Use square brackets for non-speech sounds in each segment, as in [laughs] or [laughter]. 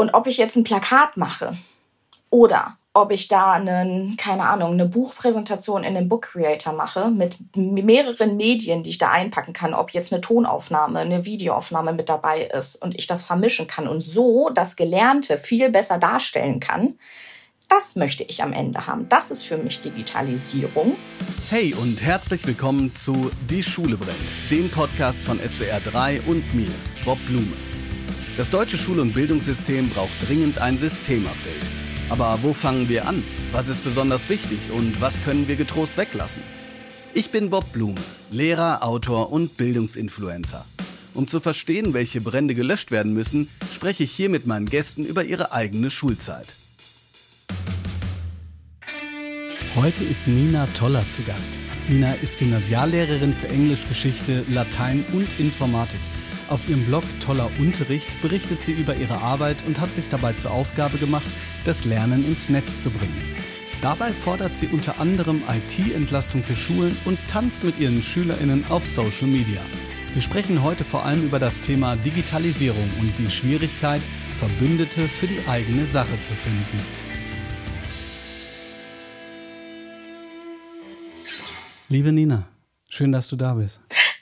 Und ob ich jetzt ein Plakat mache oder ob ich da einen, keine Ahnung, eine Buchpräsentation in einem Book Creator mache mit mehreren Medien, die ich da einpacken kann, ob jetzt eine Tonaufnahme, eine Videoaufnahme mit dabei ist und ich das vermischen kann und so das Gelernte viel besser darstellen kann, das möchte ich am Ende haben. Das ist für mich Digitalisierung. Hey und herzlich willkommen zu Die Schule brennt, dem Podcast von SWR 3 und mir, Bob Blume. Das deutsche Schul- und Bildungssystem braucht dringend ein Systemupdate. Aber wo fangen wir an? Was ist besonders wichtig und was können wir getrost weglassen? Ich bin Bob Blume, Lehrer, Autor und Bildungsinfluencer. Um zu verstehen, welche Brände gelöscht werden müssen, spreche ich hier mit meinen Gästen über ihre eigene Schulzeit. Heute ist Nina Toller zu Gast. Nina ist Gymnasiallehrerin für Englisch, Geschichte, Latein und Informatik. Auf ihrem Blog Toller Unterricht berichtet sie über ihre Arbeit und hat sich dabei zur Aufgabe gemacht, das Lernen ins Netz zu bringen. Dabei fordert sie unter anderem IT-Entlastung für Schulen und tanzt mit ihren SchülerInnen auf Social Media. Wir sprechen heute vor allem über das Thema Digitalisierung und die Schwierigkeit, Verbündete für die eigene Sache zu finden. Liebe Nina, schön, dass du da bist.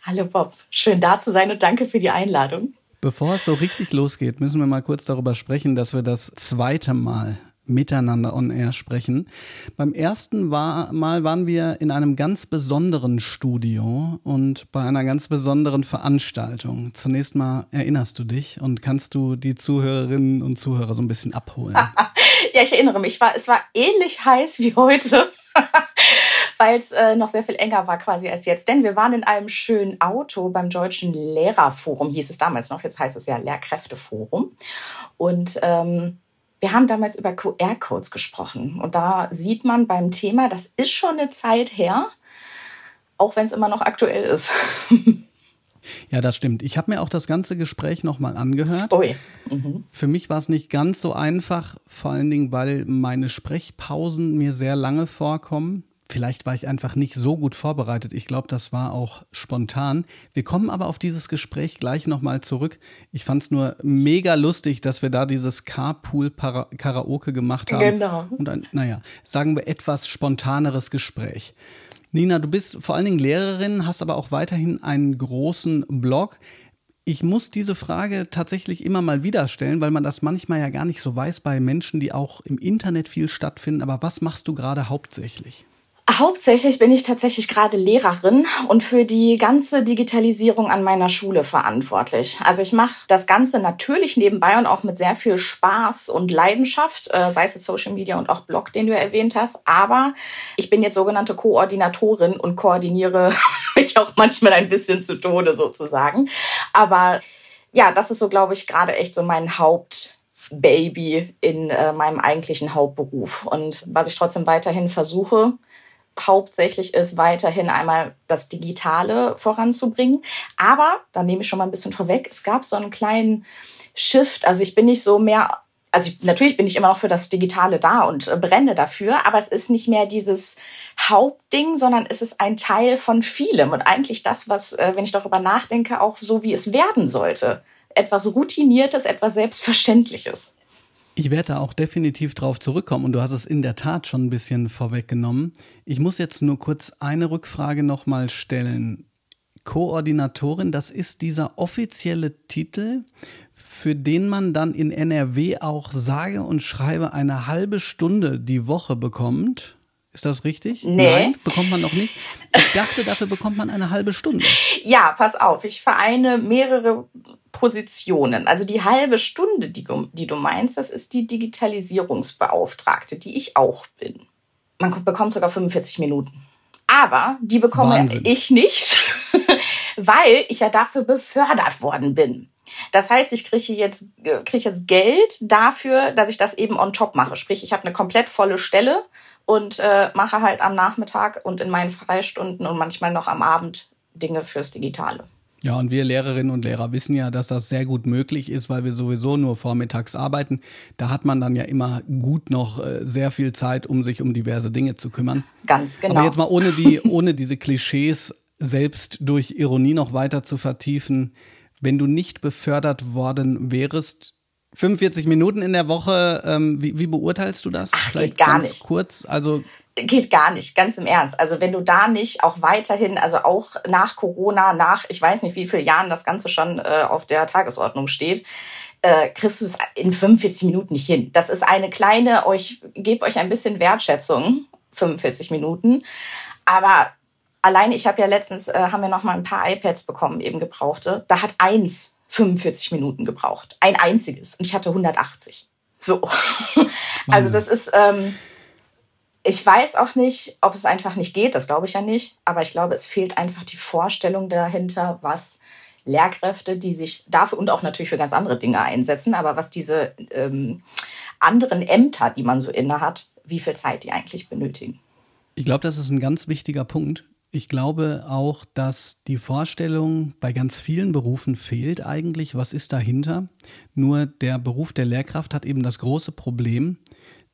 Hallo Bob, schön da zu sein und danke für die Einladung. Bevor es so richtig losgeht, müssen wir mal kurz darüber sprechen, dass wir das zweite Mal miteinander on air sprechen. Beim ersten war, Mal waren wir in einem ganz besonderen Studio und bei einer ganz besonderen Veranstaltung. Zunächst mal erinnerst du dich und kannst du die Zuhörerinnen und Zuhörer so ein bisschen abholen? [laughs] ja, ich erinnere mich. War, es war ähnlich heiß wie heute. [laughs] weil es äh, noch sehr viel enger war quasi als jetzt. Denn wir waren in einem schönen Auto beim Deutschen Lehrerforum, hieß es damals noch, jetzt heißt es ja Lehrkräfteforum. Und ähm, wir haben damals über QR-Codes gesprochen. Und da sieht man beim Thema, das ist schon eine Zeit her, auch wenn es immer noch aktuell ist. [laughs] Ja, das stimmt. Ich habe mir auch das ganze Gespräch nochmal angehört. Oh ja. Mhm. Für mich war es nicht ganz so einfach, vor allen Dingen, weil meine Sprechpausen mir sehr lange vorkommen. Vielleicht war ich einfach nicht so gut vorbereitet. Ich glaube, das war auch spontan. Wir kommen aber auf dieses Gespräch gleich nochmal zurück. Ich fand es nur mega lustig, dass wir da dieses Carpool-Karaoke gemacht haben. Genau. Und ein, naja, sagen wir etwas spontaneres Gespräch. Nina, du bist vor allen Dingen Lehrerin, hast aber auch weiterhin einen großen Blog. Ich muss diese Frage tatsächlich immer mal wieder stellen, weil man das manchmal ja gar nicht so weiß bei Menschen, die auch im Internet viel stattfinden. Aber was machst du gerade hauptsächlich? Hauptsächlich bin ich tatsächlich gerade Lehrerin und für die ganze Digitalisierung an meiner Schule verantwortlich. Also ich mache das Ganze natürlich nebenbei und auch mit sehr viel Spaß und Leidenschaft, äh, sei es jetzt Social Media und auch Blog, den du erwähnt hast. Aber ich bin jetzt sogenannte Koordinatorin und koordiniere [laughs] mich auch manchmal ein bisschen zu Tode sozusagen. Aber ja, das ist so, glaube ich, gerade echt so mein Haupt. Baby in äh, meinem eigentlichen Hauptberuf. Und was ich trotzdem weiterhin versuche, hauptsächlich ist, weiterhin einmal das Digitale voranzubringen. Aber, da nehme ich schon mal ein bisschen vorweg, es gab so einen kleinen Shift. Also ich bin nicht so mehr, also ich, natürlich bin ich immer noch für das Digitale da und äh, brenne dafür, aber es ist nicht mehr dieses Hauptding, sondern es ist ein Teil von vielem und eigentlich das, was, äh, wenn ich darüber nachdenke, auch so wie es werden sollte. Etwas Routiniertes, etwas Selbstverständliches. Ich werde da auch definitiv drauf zurückkommen und du hast es in der Tat schon ein bisschen vorweggenommen. Ich muss jetzt nur kurz eine Rückfrage nochmal stellen. Koordinatorin, das ist dieser offizielle Titel, für den man dann in NRW auch sage und schreibe eine halbe Stunde die Woche bekommt. Ist das richtig? Nee. Nein, bekommt man noch nicht. Ich dachte, dafür bekommt man eine halbe Stunde. [laughs] Ja, pass auf, ich vereine mehrere Positionen. Also die halbe Stunde, die, die du meinst, das ist die Digitalisierungsbeauftragte, die ich auch bin. Man bekommt sogar 45 Minuten. Aber die bekomme Wahnsinn. ich nicht, [laughs] weil ich ja dafür befördert worden bin. Das heißt, ich kriege jetzt, äh, kriege jetzt Geld dafür, dass ich das eben on top mache. Sprich, ich habe eine komplett volle Stelle und äh, mache halt am Nachmittag und in meinen Freistunden und manchmal noch am Abend Dinge fürs Digitale. Ja, und wir Lehrerinnen und Lehrer wissen ja, dass das sehr gut möglich ist, weil wir sowieso nur vormittags arbeiten. Da hat man dann ja immer gut noch äh, sehr viel Zeit, um sich um diverse Dinge zu kümmern. Ganz genau. Aber jetzt mal ohne, die, [laughs] ohne diese Klischees selbst durch Ironie noch weiter zu vertiefen. Wenn du nicht befördert worden wärst, 45 Minuten in der Woche, ähm, wie, wie, beurteilst du das? Ach, Vielleicht geht gar ganz nicht. kurz, also geht gar nicht, ganz im Ernst. Also wenn du da nicht auch weiterhin, also auch nach Corona, nach ich weiß nicht wie viele Jahren das Ganze schon äh, auf der Tagesordnung steht, äh, kriegst du es in 45 Minuten nicht hin. Das ist eine kleine, euch gebt euch ein bisschen Wertschätzung, 45 Minuten. Aber allein, ich habe ja letztens, äh, haben wir noch mal ein paar iPads bekommen, eben gebrauchte. Da hat eins 45 Minuten gebraucht. Ein einziges. Und ich hatte 180. So. [laughs] also das ist, ähm, ich weiß auch nicht, ob es einfach nicht geht, das glaube ich ja nicht, aber ich glaube, es fehlt einfach die Vorstellung dahinter, was Lehrkräfte, die sich dafür und auch natürlich für ganz andere Dinge einsetzen, aber was diese ähm, anderen Ämter, die man so inne hat, wie viel Zeit die eigentlich benötigen. Ich glaube, das ist ein ganz wichtiger Punkt. Ich glaube auch, dass die Vorstellung bei ganz vielen Berufen fehlt eigentlich, was ist dahinter. Nur der Beruf der Lehrkraft hat eben das große Problem,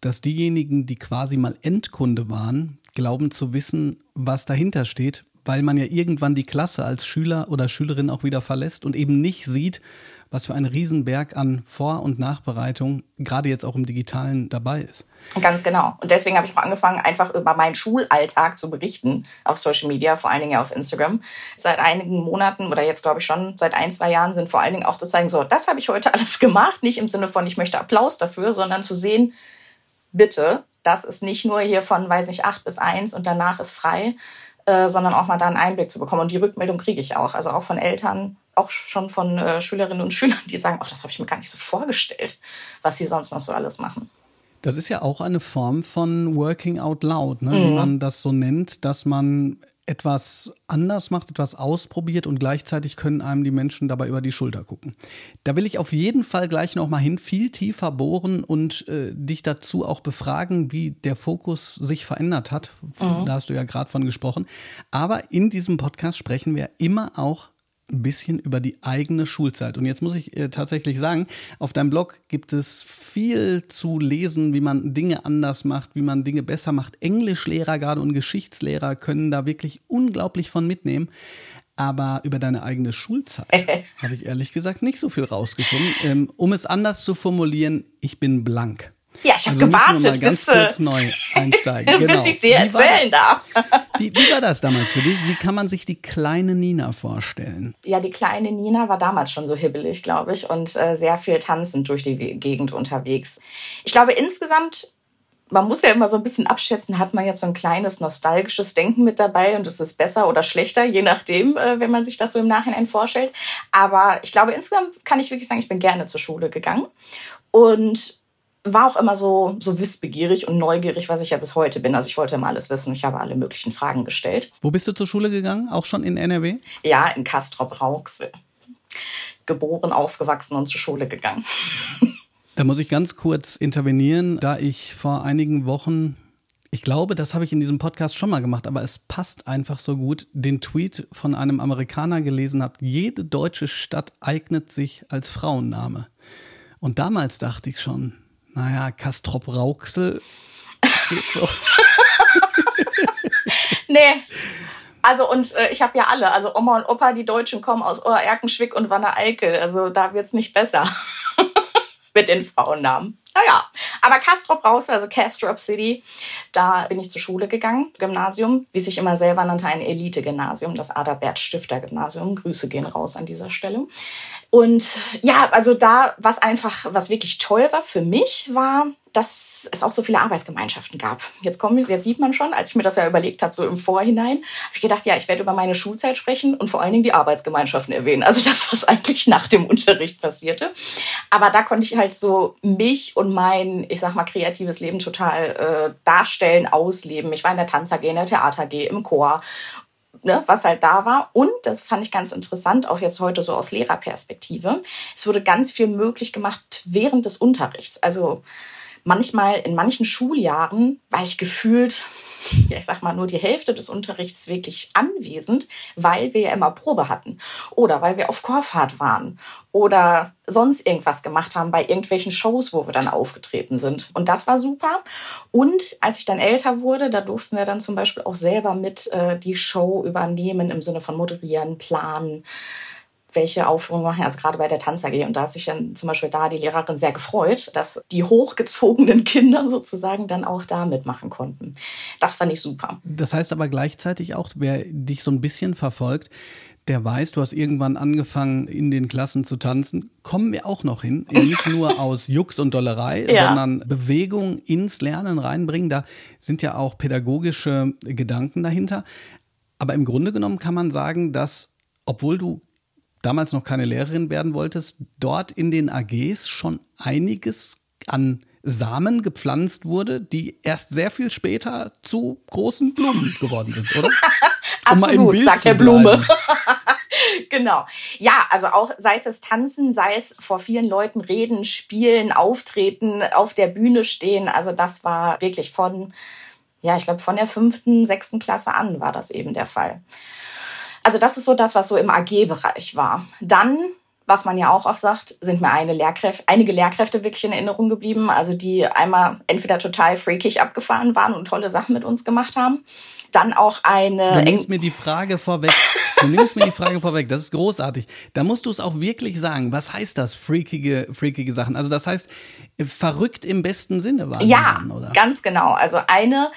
dass diejenigen, die quasi mal Endkunde waren, glauben zu wissen, was dahinter steht, weil man ja irgendwann die Klasse als Schüler oder Schülerin auch wieder verlässt und eben nicht sieht, was für ein Riesenberg an Vor- und Nachbereitung gerade jetzt auch im Digitalen dabei ist. Ganz genau. Und deswegen habe ich auch angefangen, einfach über meinen Schulalltag zu berichten auf Social Media, vor allen Dingen ja auf Instagram. Seit einigen Monaten oder jetzt glaube ich schon seit ein, zwei Jahren sind vor allen Dingen auch zu zeigen, so, das habe ich heute [laughs] alles gemacht. Nicht im Sinne von, ich möchte Applaus dafür, sondern zu sehen, bitte, das ist nicht nur hier von, weiß nicht, acht bis eins und danach ist frei, äh, sondern auch mal da einen Einblick zu bekommen. Und die Rückmeldung kriege ich auch. Also auch von Eltern, auch schon von äh, Schülerinnen und [laughs] Schülern, die sagen, ach, das habe ich mir gar nicht so vorgestellt, was sie sonst noch so alles machen. Das ist ja auch eine Form von Working Out Loud, ne? mhm. wie man das so nennt, dass man etwas anders macht, etwas ausprobiert und gleichzeitig können einem die Menschen dabei über die Schulter gucken. Da will ich auf jeden Fall gleich noch mal hin, viel tiefer bohren und äh, dich dazu auch befragen, wie der Fokus sich verändert hat. Mhm. Da hast du ja gerade von gesprochen. Aber in diesem Podcast sprechen wir immer auch ein bisschen über die eigene Schulzeit. Und jetzt muss ich äh, tatsächlich sagen, auf deinem Blog gibt es viel zu lesen, wie man Dinge anders macht, wie man Dinge besser macht. Englischlehrer gerade und Geschichtslehrer können da wirklich unglaublich von mitnehmen. Aber über deine eigene Schulzeit [laughs] habe ich ehrlich gesagt nicht so viel rausgefunden. Ähm, um es anders zu formulieren, ich bin blank. Ja, ich habe also gewartet, mal ganz bis, kurz neu einsteigen. [laughs] genau. bis ich sie erzählen darf. Wie, wie, war das damals für dich? Wie kann man sich die kleine Nina vorstellen? Ja, die kleine Nina war damals schon so hibbelig, glaube ich, und äh, sehr viel tanzend durch die Gegend unterwegs. Ich glaube, insgesamt man muss ja immer so ein bisschen abschätzen, hat man jetzt so ein kleines nostalgisches Denken mit dabei und ist es besser oder schlechter, je nachdem, äh, wenn man sich das so im Nachhinein vorstellt. Aber ich glaube, insgesamt kann ich wirklich sagen, ich bin gerne zur Schule gegangen und war auch immer so, so wissbegierig und neugierig, was ich ja bis heute bin. Also ich wollte immer alles wissen ich habe alle möglichen Fragen gestellt. Wo bist du zur Schule gegangen? Auch schon in NRW? Ja, in Castrop-Rauxel. Geboren, aufgewachsen und zur Schule gegangen. [laughs] Da muss ich ganz kurz intervenieren, da ich vor einigen Wochen ich glaube, das habe ich in diesem Podcast schon mal gemacht, aber es passt einfach so gut, den Tweet von einem Amerikaner gelesen habe. Jede deutsche Stadt eignet sich als Frauenname. Und damals dachte ich schon, naja, Kastrop Rauxel geht so. [laughs] nee. Also und äh, ich habe ja alle, also Oma und Opa, die Deutschen kommen aus Oerkenschwick und Wanne Eickel. Also da wird's nicht besser [laughs] mit den Frauennamen. Naja, aber Castrop raus, also Castrop City, da bin ich zur Schule gegangen, Gymnasium, wie sich immer selber nannte, ein Elite-Gymnasium, das Adalbert Stifter Gymnasium. Grüße gehen raus an dieser Stelle. Und ja, also da, was einfach, was wirklich toll war für mich, war, dass es auch so viele Arbeitsgemeinschaften gab. Jetzt kommt, jetzt sieht man schon, als ich mir das ja überlegt habe, so im Vorhinein, habe ich gedacht, ja, ich werde über meine Schulzeit sprechen und vor allen Dingen die Arbeitsgemeinschaften erwähnen. Also das, was eigentlich nach dem Unterricht passierte. Aber da konnte ich halt so mich und mein, ich sag mal, kreatives Leben total äh, darstellen, ausleben. Ich war in der Tanz AG, in der Theater AG, im Chor Ne, was halt da war. Und das fand ich ganz interessant, auch jetzt heute so aus Lehrerperspektive. Es wurde ganz viel möglich gemacht während des Unterrichts. Also manchmal in manchen Schuljahren war ich gefühlt, ja, ich sag mal, nur die Hälfte des Unterrichts wirklich anwesend, weil wir ja immer Probe hatten oder weil wir auf Chorfahrt waren oder sonst irgendwas gemacht haben bei irgendwelchen Shows, wo wir dann aufgetreten sind. Und das war super. Und als ich dann älter wurde, da durften wir dann zum Beispiel auch selber mit äh, die Show übernehmen im Sinne von moderieren, planen welche Aufführungen machen, also gerade bei der Tanz AG. Und da hat sich dann zum Beispiel da die Lehrerin sehr gefreut, dass die hochgezogenen [laughs] Kinder sozusagen dann auch da mitmachen konnten. Das fand ich super. Das heißt aber gleichzeitig auch, wer dich so ein bisschen verfolgt, der weiß, du hast irgendwann angefangen, in den Klassen zu tanzen. Kommen wir auch noch hin. [laughs] Nicht nur aus Jux und Dollerei, ja. sondern Bewegung ins Lernen reinbringen. Da sind ja auch pädagogische Gedanken dahinter. Aber im Grunde genommen kann man sagen, dass, obwohl du damals noch keine Lehrerin werden wolltest, dort in den AGs schon einiges an Samen gepflanzt wurde, die erst sehr viel später zu großen Blumen geworden sind, oder? [laughs] Absolut, um sagt der Blume. [laughs] genau. Ja, also auch sei es Tanzen, sei es vor vielen Leuten reden, spielen, auftreten, auf der Bühne stehen. Also das war wirklich von, ja, ich glaube von der fünften, sechsten Klasse an war das eben der Fall. Also das ist so das, was so im AG-Bereich war. Dann was man ja auch oft sagt, sind mir eine Lehrkräfte, einige Lehrkräfte wirklich in Erinnerung geblieben, also die einmal entweder total freakig abgefahren waren und tolle Sachen mit uns gemacht haben dann auch eine. Du nimmst mir die Frage vorweg. Du nimmst mir die Frage vorweg. Das ist großartig. Da musst du es auch wirklich sagen. Was heißt das? Freakige, freakige Sachen. Also das heißt, verrückt im besten Sinne waren ja, dann, oder? ganz genau. Also eine,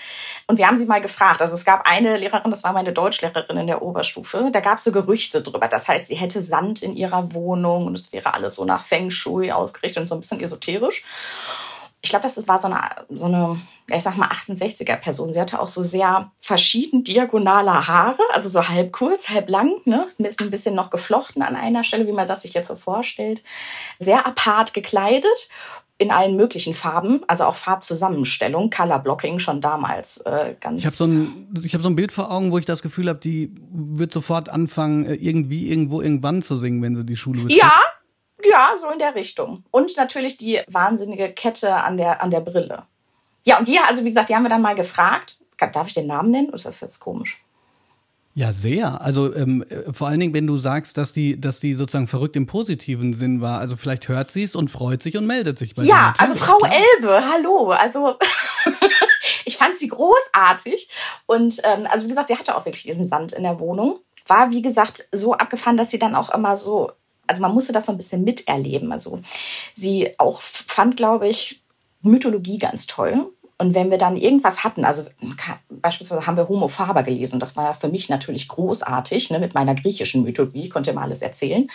und wir haben sie mal gefragt. Also es gab eine Lehrerin, das war meine Deutschlehrerin in der Oberstufe. Da gab es so Gerüchte drüber. Das heißt, sie hätte Sand in ihrer Wohnung und es wäre alles so nach Feng Shui ausgerichtet und so ein bisschen esoterisch ich glaube, das war so eine, so eine, ich sag mal, 68er-Person. Sie hatte auch so sehr verschieden diagonale Haare, also so halb kurz, halb lang, ne? Ein bisschen noch geflochten an einer Stelle, wie man das sich jetzt so vorstellt. Sehr apart gekleidet in allen möglichen Farben, also auch Farbzusammenstellung, Color Blocking schon damals äh, ganz. Ich habe so ein, ich habe so ein Bild vor Augen, wo ich das Gefühl habe, die wird sofort anfangen, äh, irgendwie irgendwo irgendwann zu singen, wenn sie die Schule betritt. Ja, ja, so in der Richtung. Und natürlich die wahnsinnige Kette an der, an der Brille. Ja, und die, also wie gesagt, die haben wir dann mal gefragt. Darf ich den Namen nennen? Oder ist das jetzt komisch? Ja, sehr. Also ähm, vor allen Dingen, wenn du sagst, dass die, dass die sozusagen verrückt im positiven Sinn war. Also vielleicht hört sie es und freut sich und meldet sich bei dir. Ja, also Frau klar. Elbe, hallo. Also [laughs] ich fand sie großartig. Und ähm, also wie gesagt, sie hatte auch wirklich diesen Sand in der Wohnung. War, wie gesagt, so abgefahren, dass sie dann auch immer so also man musste das so ein bisschen miterleben. Also sie auch fand, glaube ich, Mythologie ganz toll. Und wenn wir dann irgendwas hatten, also beispielsweise haben wir Homo Faber gelesen, das war für mich natürlich großartig, ne, mit meiner griechischen Mythologie, konnte mal alles erzählen.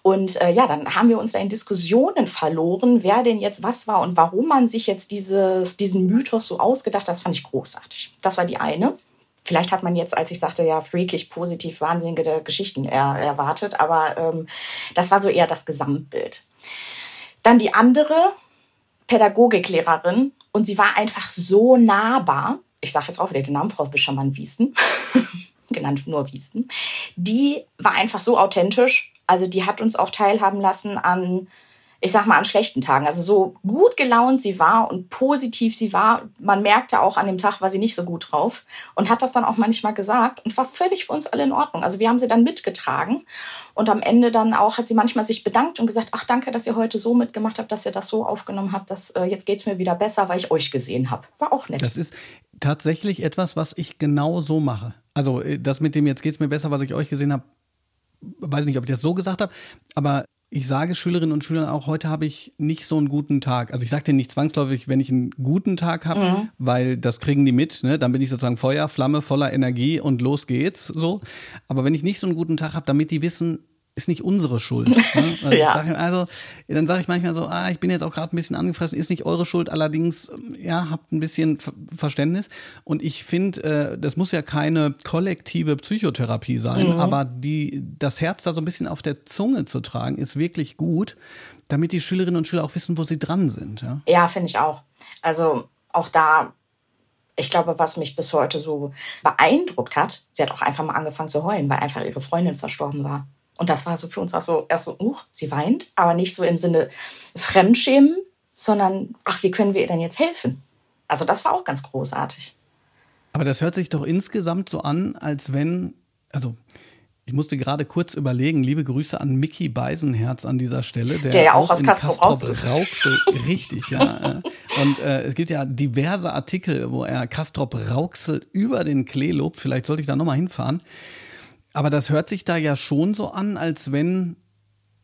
Und äh, ja, dann haben wir uns da in Diskussionen verloren, wer denn jetzt was war und warum man sich jetzt dieses, diesen Mythos so ausgedacht hat, das fand ich großartig. Das war die eine. Vielleicht hat man jetzt, als ich sagte, ja, freakig, positiv, wahnsinnige Geschichten er, erwartet, aber ähm, das war so eher das Gesamtbild. Dann die andere Pädagogiklehrerin und sie war einfach so nahbar. Ich sage jetzt auch wieder den Namen, Frau Wischermann-Wiesten, [laughs] genannt nur Wiesten. Die war einfach so authentisch. Also die hat uns auch teilhaben lassen an ich sag mal, an schlechten Tagen. Also so gut gelaunt sie war und positiv sie war, man merkte auch an dem Tag, war sie nicht so gut drauf und hat das dann auch manchmal gesagt und war völlig für uns alle in Ordnung. Also wir haben sie dann mitgetragen und am Ende dann auch hat sie manchmal sich bedankt und gesagt, ach danke, dass ihr heute so mitgemacht habt, dass ihr das so aufgenommen habt, dass äh, jetzt geht's mir wieder besser, weil ich euch gesehen habe. War auch nett. Das ist tatsächlich etwas, was ich genau so mache. Also äh, das mit dem jetzt geht's mir besser, was ich euch gesehen habe, weiß nicht, ob ich das so gesagt habe, aber ich sage Schülerinnen und Schülern auch, heute habe ich nicht so einen guten Tag. Also ich sage denen nicht zwangsläufig, wenn ich einen guten Tag habe, mhm. weil das kriegen die mit. Ne? Dann bin ich sozusagen Feuer, Flamme, voller Energie und los geht's so. Aber wenn ich nicht so einen guten Tag habe, damit die wissen, ist nicht unsere Schuld. Ne? [laughs] Also, ja. sag, also dann sage ich manchmal so, ah, ich bin jetzt auch gerade ein bisschen angefressen, ist nicht eure Schuld, allerdings, ja, habt ein bisschen Verständnis. Und ich finde, äh, das muss ja keine kollektive Psychotherapie sein, mhm. aber die, das Herz da so ein bisschen auf der Zunge zu tragen, ist wirklich gut, damit die Schülerinnen und Schüler auch wissen, wo sie dran sind. Ja, ja finde ich auch. Also auch da ich glaube, was mich bis heute so beeindruckt hat, sie hat auch einfach mal angefangen zu heulen, weil einfach ihre Freundin verstorben war. Und das war so für uns auch so erst so, uh, sie weint, aber nicht so im Sinne Fremdschämen, sondern, ach, wie können wir ihr denn jetzt helfen? Also das war auch ganz großartig. Aber das hört sich doch insgesamt so an, als wenn, also ich musste gerade kurz überlegen, liebe Grüße an Mickey Beisenherz an dieser Stelle. Der, der ja auch, auch aus Castrop Rauxel, [laughs] richtig, ja. Äh. Und äh, es gibt ja diverse Artikel, wo er Castrop Rauxel über den Klee lobt. Vielleicht sollte ich da nochmal hinfahren. Aber das hört sich da ja schon so an, als wenn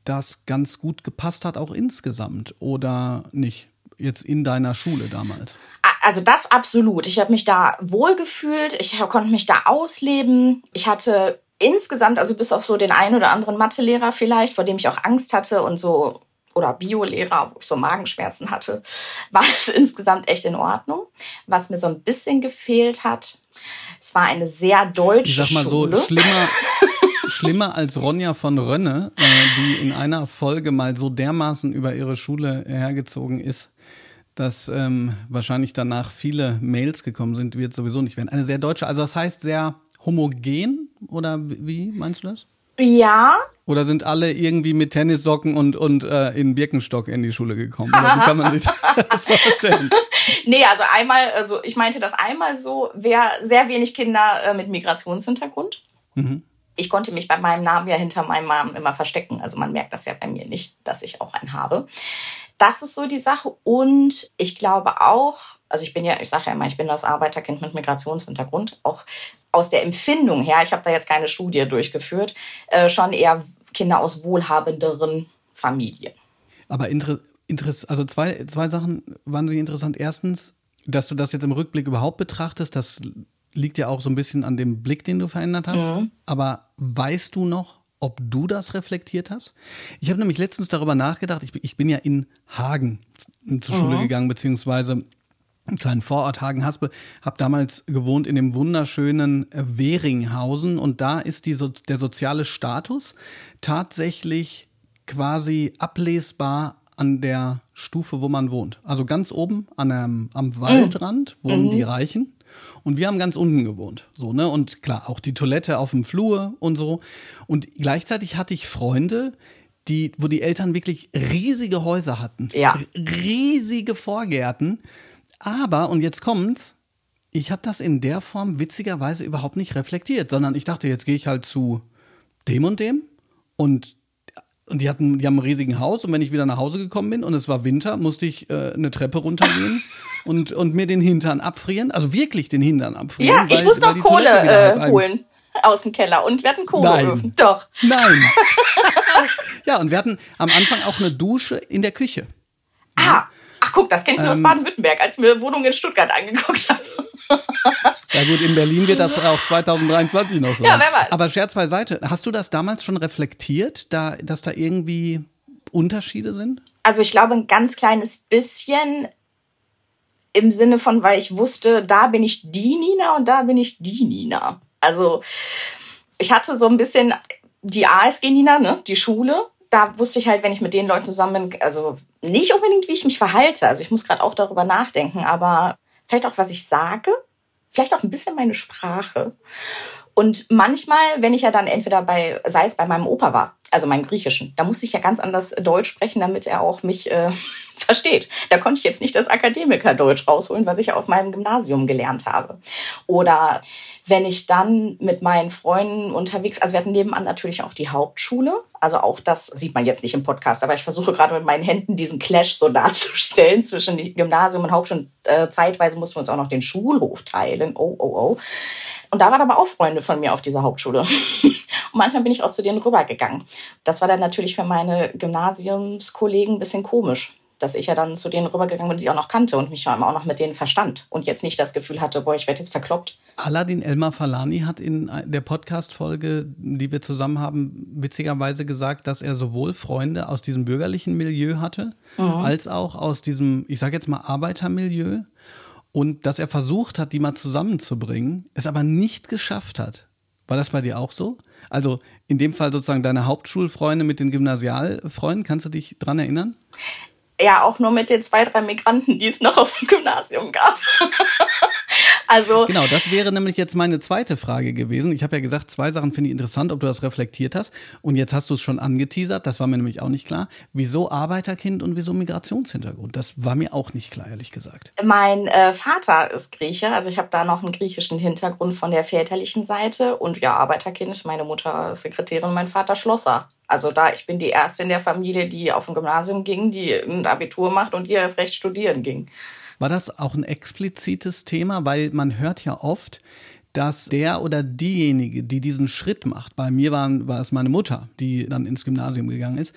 das ganz gut gepasst hat, auch insgesamt, oder nicht? Jetzt in deiner Schule damals? Also das absolut. Ich habe mich da wohlgefühlt, ich konnte mich da ausleben. Ich hatte insgesamt, also bis auf so den einen oder anderen Mathelehrer vielleicht, vor dem ich auch Angst hatte und so oder Biolehrer, wo ich so Magenschmerzen hatte, [laughs] war es insgesamt echt in Ordnung. Was mir so ein bisschen gefehlt hat, es war eine sehr deutsche Schule. Ich sag mal Schule. so, schlimmer, [laughs] schlimmer als Ronja von Rönne, äh, die in einer Folge mal so dermaßen über ihre Schule hergezogen ist, dass ähm, wahrscheinlich danach viele Mails gekommen sind, wird sowieso nicht werden. Eine sehr deutsche, also das heißt sehr homogen oder wie meinst du das? Ja. Oder sind alle irgendwie mit Tennissocken und, und äh, in Birkenstock in die Schule gekommen? Oder wie kann man sich das [laughs] vorstellen? nee, also einmal, also ich meinte das einmal so, wer sehr wenig Kinder äh, mit Migrationshintergrund. Mhm. Ich konnte mich bei meinem Namen ja hinter meinem Namen immer verstecken. Also man merkt das ja bei mir nicht, dass ich auch einen habe. Das ist so die Sache. Und ich glaube auch, also ich bin ja, ich sage ja immer, ich bin das Arbeiterkind mit Migrationshintergrund, auch aus der Empfindung her, ich habe da jetzt keine Studie durchgeführt, äh, schon eher Kinder aus wohlhabenderen Familien. Aber inter, also zwei, zwei Sachen waren sie interessant. Erstens, dass du das jetzt im Rückblick überhaupt betrachtest, das liegt ja auch so ein bisschen an dem Blick, den du verändert hast. Mhm. Aber weißt du noch, ob du das reflektiert hast? Ich habe nämlich letztens darüber nachgedacht, ich, ich bin ja in Hagen zur mhm. Schule gegangen, beziehungsweise einen kleinen Vorort Hagen-Haspe, habe damals gewohnt in dem wunderschönen äh, Weringhausen und da ist die so der soziale Status tatsächlich quasi ablesbar an der Stufe, wo man wohnt. Also ganz oben an einem, am Waldrand mhm. wohnen mhm. die Reichen und wir haben ganz unten gewohnt. So, ne? Und klar, auch die Toilette auf dem Flur und so. Und gleichzeitig hatte ich Freunde, die, wo die Eltern wirklich riesige Häuser hatten. Ja. Riesige Vorgärten. Aber, und jetzt kommt's, ich habe das in der Form witzigerweise überhaupt nicht reflektiert, sondern ich dachte, jetzt gehe ich halt zu dem und dem und und die hatten, die haben ein riesigen Haus und wenn ich wieder nach Hause gekommen bin und es war Winter, musste ich äh, eine Treppe runtergehen [laughs] und, und mir den Hintern abfrieren, also wirklich den Hintern abfrieren. Ja, ich muss noch Kohle äh, holen aus dem Keller und wir hatten Kohleöfen. Doch. Nein. [laughs] ja, und wir hatten am Anfang auch eine Dusche in der Küche. Ah, guck, das kenne ich nur ähm, aus Baden-Württemberg, als ich mir Wohnung in Stuttgart angeguckt habe. [laughs] Ja gut, in Berlin wird das auch 2023 noch so. Ja, wer weiß. Aber Scherz beiseite, hast du das damals schon reflektiert, da, dass da irgendwie Unterschiede sind? Also ich glaube ein ganz kleines bisschen im Sinne von, weil ich wusste, da bin ich die Nina und da bin ich die Nina. Also ich hatte so ein bisschen die ASG Nina, ne, die Schule. Da wusste ich halt, wenn ich mit den Leuten zusammen bin, also nicht unbedingt, wie ich mich verhalte. Also ich muss gerade auch darüber nachdenken, aber vielleicht auch, was ich sage vielleicht auch ein bisschen meine Sprache. Und manchmal, wenn ich ja dann entweder bei, sei es bei meinem Opa war, also meinem Griechischen, da musste ich ja ganz anders Deutsch sprechen, damit er auch mich äh, versteht. Da konnte ich jetzt nicht das Akademiker-Deutsch rausholen, was ich auf meinem Gymnasium gelernt habe. Oder wenn ich dann mit meinen Freunden unterwegs, also wir hatten nebenan natürlich auch die Hauptschule. Also auch das sieht man jetzt nicht im Podcast, aber ich versuche gerade mit meinen Händen diesen Clash so darzustellen zwischen Gymnasium und Hauptschule. Äh, zeitweise mussten wir uns auch noch den Schulhof teilen. Oh, oh, oh. Und da waren aber auch Freunde von mir auf dieser Hauptschule. [laughs] und manchmal bin ich auch zu denen rübergegangen. Das war dann natürlich für meine Gymnasiumskollegen ein bisschen komisch dass ich ja dann zu denen rübergegangen bin, die ich auch noch kannte und mich auch noch mit denen verstand und jetzt nicht das Gefühl hatte, boah, ich werde jetzt verkloppt. Aladin Elmar Falani hat in der Podcast-Folge, die wir zusammen haben, witzigerweise gesagt, dass er sowohl Freunde aus diesem bürgerlichen Milieu hatte, mhm. als auch aus diesem, ich sage jetzt mal, Arbeitermilieu und dass er versucht hat, die mal zusammenzubringen, es aber nicht geschafft hat. War das bei dir auch so? Also in dem Fall sozusagen deine Hauptschulfreunde mit den Gymnasialfreunden, kannst du dich dran erinnern? Ja auch nur mit den zwei, drei Migranten, die es noch auf dem Gymnasium gab. [laughs] also genau, das wäre nämlich jetzt meine zweite Frage gewesen. Ich habe ja gesagt, zwei Sachen finde ich interessant, ob du das reflektiert hast. Und jetzt hast du es schon angeteasert, das war mir nämlich auch nicht klar. Wieso Arbeiterkind und wieso Migrationshintergrund? Das war mir auch nicht klar, ehrlich gesagt. Mein äh, Vater ist Grieche, also ich habe da noch einen griechischen Hintergrund von der väterlichen Seite. Und ja, Arbeiterkind ist meine Mutter Sekretärin, mein Vater Schlosser. Also da, ich bin die erste in der Familie, die auf ein Gymnasium ging, die ein Abitur macht und die erst recht studieren ging. War das auch ein explizites Thema? Weil man hört ja oft, dass der oder diejenige, die diesen Schritt macht, bei mir waren, war es meine Mutter, die dann ins Gymnasium gegangen ist,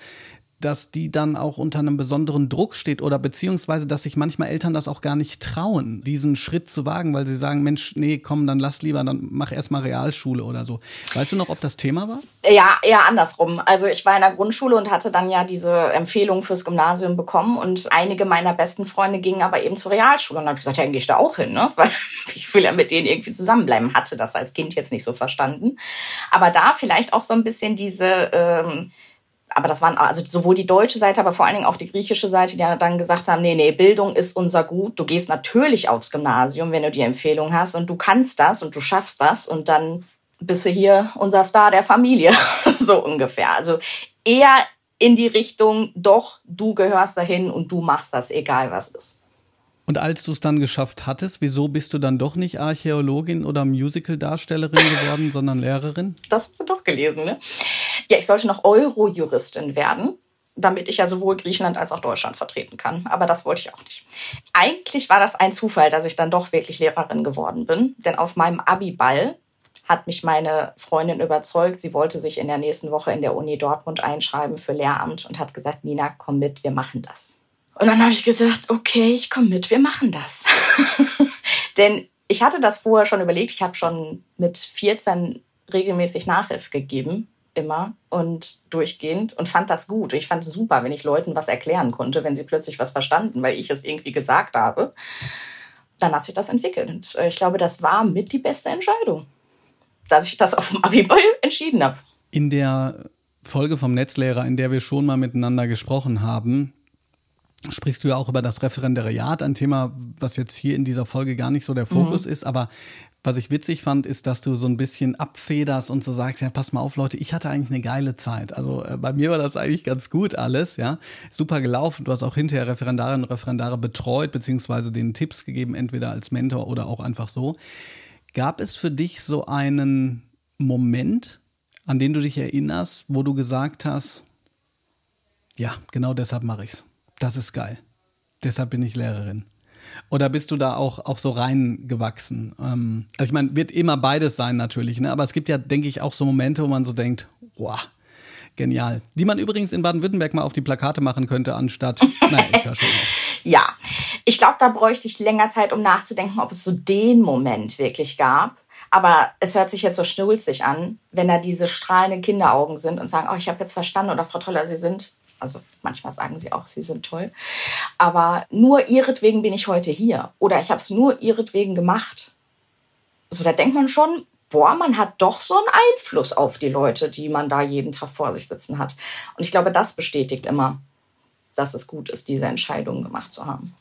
dass die dann auch unter einem besonderen Druck steht oder beziehungsweise, dass sich manchmal Eltern das auch gar nicht trauen, diesen Schritt zu wagen, weil sie sagen, Mensch, nee, komm, dann lass lieber, dann mach erstmal Realschule oder so. Weißt du noch, ob das Thema war? Ja, eher andersrum. Also ich war in der Grundschule und hatte dann ja diese Empfehlung fürs Gymnasium bekommen und einige meiner besten Freunde gingen aber eben zur Realschule und dann habe ich gesagt, ja, dann gehe ich da auch hin, ne? [laughs] Weil ich will ja mit denen irgendwie zusammenbleiben. Hatte das als Kind jetzt nicht so verstanden. Aber da vielleicht auch so ein bisschen diese ähm, aber das waren also sowohl die deutsche Seite, aber vor allen Dingen auch die griechische Seite, die dann gesagt haben, nee, nee, Bildung ist unser Gut. Du gehst natürlich aufs Gymnasium, wenn du die Empfehlung hast und du kannst das und du schaffst das und dann bist du hier unser Star der Familie, [laughs] so ungefähr. Also eher in die Richtung, doch, du gehörst dahin und du machst das, egal was ist. Und als du es dann geschafft hattest, wieso bist du dann doch nicht Archäologin oder Musical-Darstellerin geworden, sondern Lehrerin? Das hast du doch gelesen, ne? Ja, ich sollte noch Euro-Juristin werden, damit ich ja sowohl Griechenland als auch Deutschland vertreten kann. Aber das wollte ich auch nicht. Eigentlich war das ein Zufall, dass ich dann doch wirklich Lehrerin geworden bin. Denn auf meinem Abi-Ball hat mich meine Freundin überzeugt. Sie wollte sich in der nächsten Woche in der Uni Dortmund einschreiben für Lehramt und hat gesagt, Nina, komm mit, wir machen das. Und dann habe ich gesagt, okay, ich komme mit, wir machen das. [laughs] Denn ich hatte das vorher schon überlegt. Ich habe schon mit 14 regelmäßig Nachhilfe gegeben, immer und durchgehend und fand das gut. Ich fand es super, wenn ich Leuten was erklären konnte, wenn sie plötzlich was verstanden, weil ich es irgendwie gesagt habe. Dann hat sich das entwickelt. Und äh, ich glaube, das war mit die beste Entscheidung, dass ich das auf dem Abiball entschieden habe. In der Folge vom Netzlehrer, in der wir schon mal miteinander gesprochen haben, sprichst du ja auch über das Referendariat, ein Thema, was jetzt hier in dieser Folge gar nicht so der Fokus mhm. ist, aber was ich witzig fand, ist, dass du so ein bisschen abfederst und so sagst, ja, pass mal auf, Leute, ich hatte eigentlich eine geile Zeit. Also äh, bei mir war das eigentlich ganz gut alles, ja. Super gelaufen. Du hast auch hinterher Referendarinnen und Referendare betreut, beziehungsweise denen Tipps gegeben, entweder als Mentor oder auch einfach so. Gab es für dich so einen Moment, an den du dich erinnerst, wo du gesagt hast, ja, genau deshalb mache ich's das ist geil. Deshalb bin ich Lehrerin. Oder bist du da auch, auch so reingewachsen? Ähm, also ich meine, wird immer beides sein natürlich, ne? aber es gibt ja, denke ich, auch so Momente, wo man so denkt, wow, genial. Die man übrigens in Baden-Württemberg mal auf die Plakate machen könnte, anstatt, [laughs] naja, ich höre schon auf. Ja, ich glaube, da bräuchte ich länger Zeit, um nachzudenken, ob es so den Moment wirklich gab. Aber es hört sich jetzt so schnulzig an, wenn da diese strahlenden Kinderaugen sind und sagen, oh, ich habe jetzt verstanden oder Frau Toller, Sie sind also manchmal sagen sie auch, sie sind toll. Aber nur ihretwegen bin ich heute hier. Oder ich habe es nur ihretwegen gemacht. So, da denkt man schon, boah, man hat doch so einen Einfluss auf die Leute, die man da jeden Tag vor sich sitzen hat. Und ich glaube, das bestätigt immer, dass es gut ist, diese Entscheidung gemacht zu haben.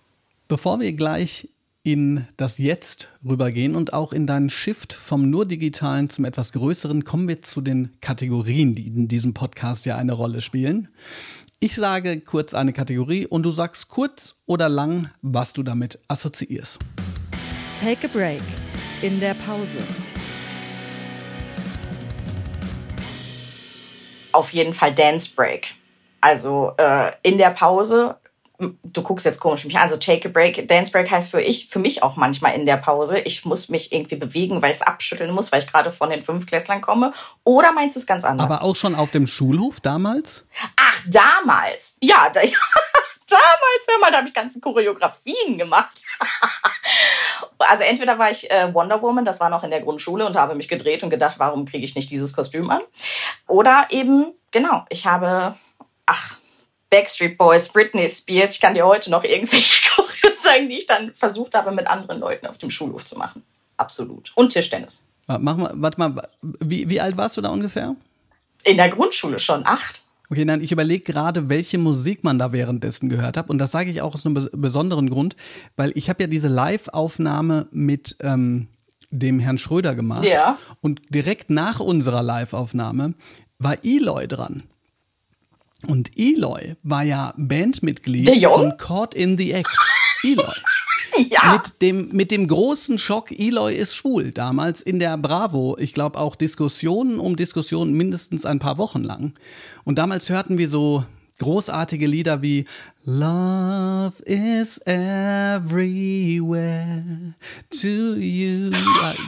Bevor wir gleich in das Jetzt rübergehen und auch in deinen Shift vom nur digitalen zum etwas größeren, kommen wir zu den Kategorien, die in diesem Podcast ja eine Rolle spielen. Ich sage kurz eine Kategorie und du sagst kurz oder lang, was du damit assoziierst. Take a break. In der Pause. Auf jeden Fall Dance Break. Also äh, in der Pause du guckst jetzt komisch mich an, also take a break. Dance break heißt für ich, für mich auch manchmal in der Pause. Ich muss mich irgendwie bewegen, weil ich es abschütteln muss, weil ich gerade von den Fünfklässlern komme. Oder meinst du es ganz anders? Aber auch schon auf dem Schulhof damals? Ach, damals. Ja, [laughs] da, damals, hör mal, da habe ich ganze Choreografien gemacht. [laughs] also entweder war ich äh, Wonder Woman, das war noch in der Grundschule und habe mich gedreht und gedacht, warum kriege ich nicht dieses Kostüm an? Oder eben, genau, ich habe, ach, Backstreet Boys, Britney Spears. Ich kann dir heute noch irgendwelche [laughs] Choreos zeigen, die ich dann versucht habe, mit anderen Leuten auf dem Schulhof zu machen. Absolut. Und Tischtennis. Mach mal, warte mal, wie, wie alt warst du da ungefähr? In der Grundschule schon, acht. Okay, nein, ich überlege gerade, welche Musik man da währenddessen gehört hat. Und das sage ich auch aus einem besonderen Grund, weil ich habe ja diese Live-Aufnahme mit ähm, dem Herrn Schröder gemacht. Ja. Und direkt nach unserer Live-Aufnahme war Eloy dran. Und Eloy war ja Bandmitglied von Caught in the Act. [laughs] Eloy. Ja. Mit dem, mit dem großen Schock, Eloy ist schwul, damals in der Bravo. Ich glaube auch Diskussionen um Diskussionen mindestens ein paar Wochen lang. Und damals hörten wir so großartige Lieder wie Love is everywhere to you.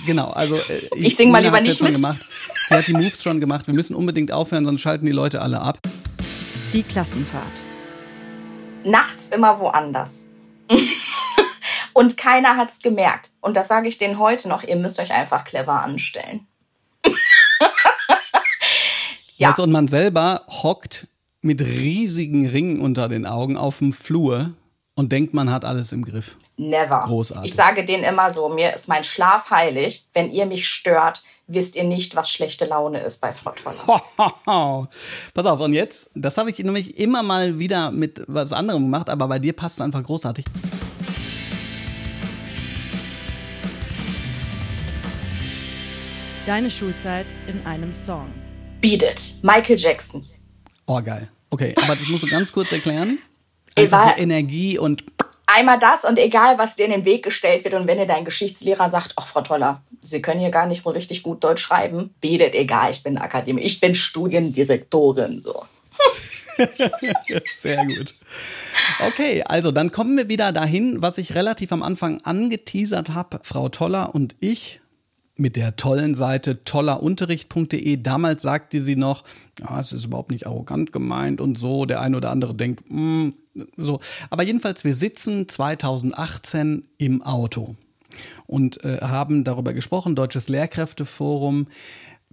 Genau, also äh, ich, ich singe mal lieber nicht mit. Gemacht. Sie hat die Moves schon gemacht. Wir müssen unbedingt aufhören, sonst schalten die Leute alle ab. Die Klassenfahrt. Nachts immer woanders. [laughs] Und keiner hat's gemerkt. Und das sage ich denen heute noch. Ihr müsst euch einfach clever anstellen. [laughs] ja. Also, und man selber hockt mit riesigen Ringen unter den Augen auf dem Flur und denkt, man hat alles im Griff. Never. Großartig. Ich sage denen immer so, mir ist mein Schlaf heilig. Wenn ihr mich stört, wisst ihr nicht, was schlechte Laune ist bei Frau Toller. [laughs] Pass auf, und jetzt, das habe ich nämlich immer mal wieder mit was anderem gemacht, aber bei dir passt es einfach großartig. Deine Schulzeit in einem Song. Beat It, Michael Jackson. Oh, geil. Okay, aber das musst du ganz kurz erklären. Einfach so Energie und einmal das und egal, was dir in den Weg gestellt wird und wenn dir dein Geschichtslehrer sagt, ach Frau Toller, Sie können hier gar nicht so richtig gut Deutsch schreiben, betet egal, ich bin Akademie, ich bin Studiendirektorin, so. [laughs] Sehr gut. Okay, also dann kommen wir wieder dahin, was ich relativ am Anfang angeteasert habe. Frau Toller und ich mit der tollen Seite tollerunterricht.de. Damals sagte sie noch, ja, es ist überhaupt nicht arrogant gemeint und so. Der eine oder andere denkt, mm, so. Aber jedenfalls, wir sitzen 2018 im Auto und äh, haben darüber gesprochen, Deutsches Lehrkräfteforum.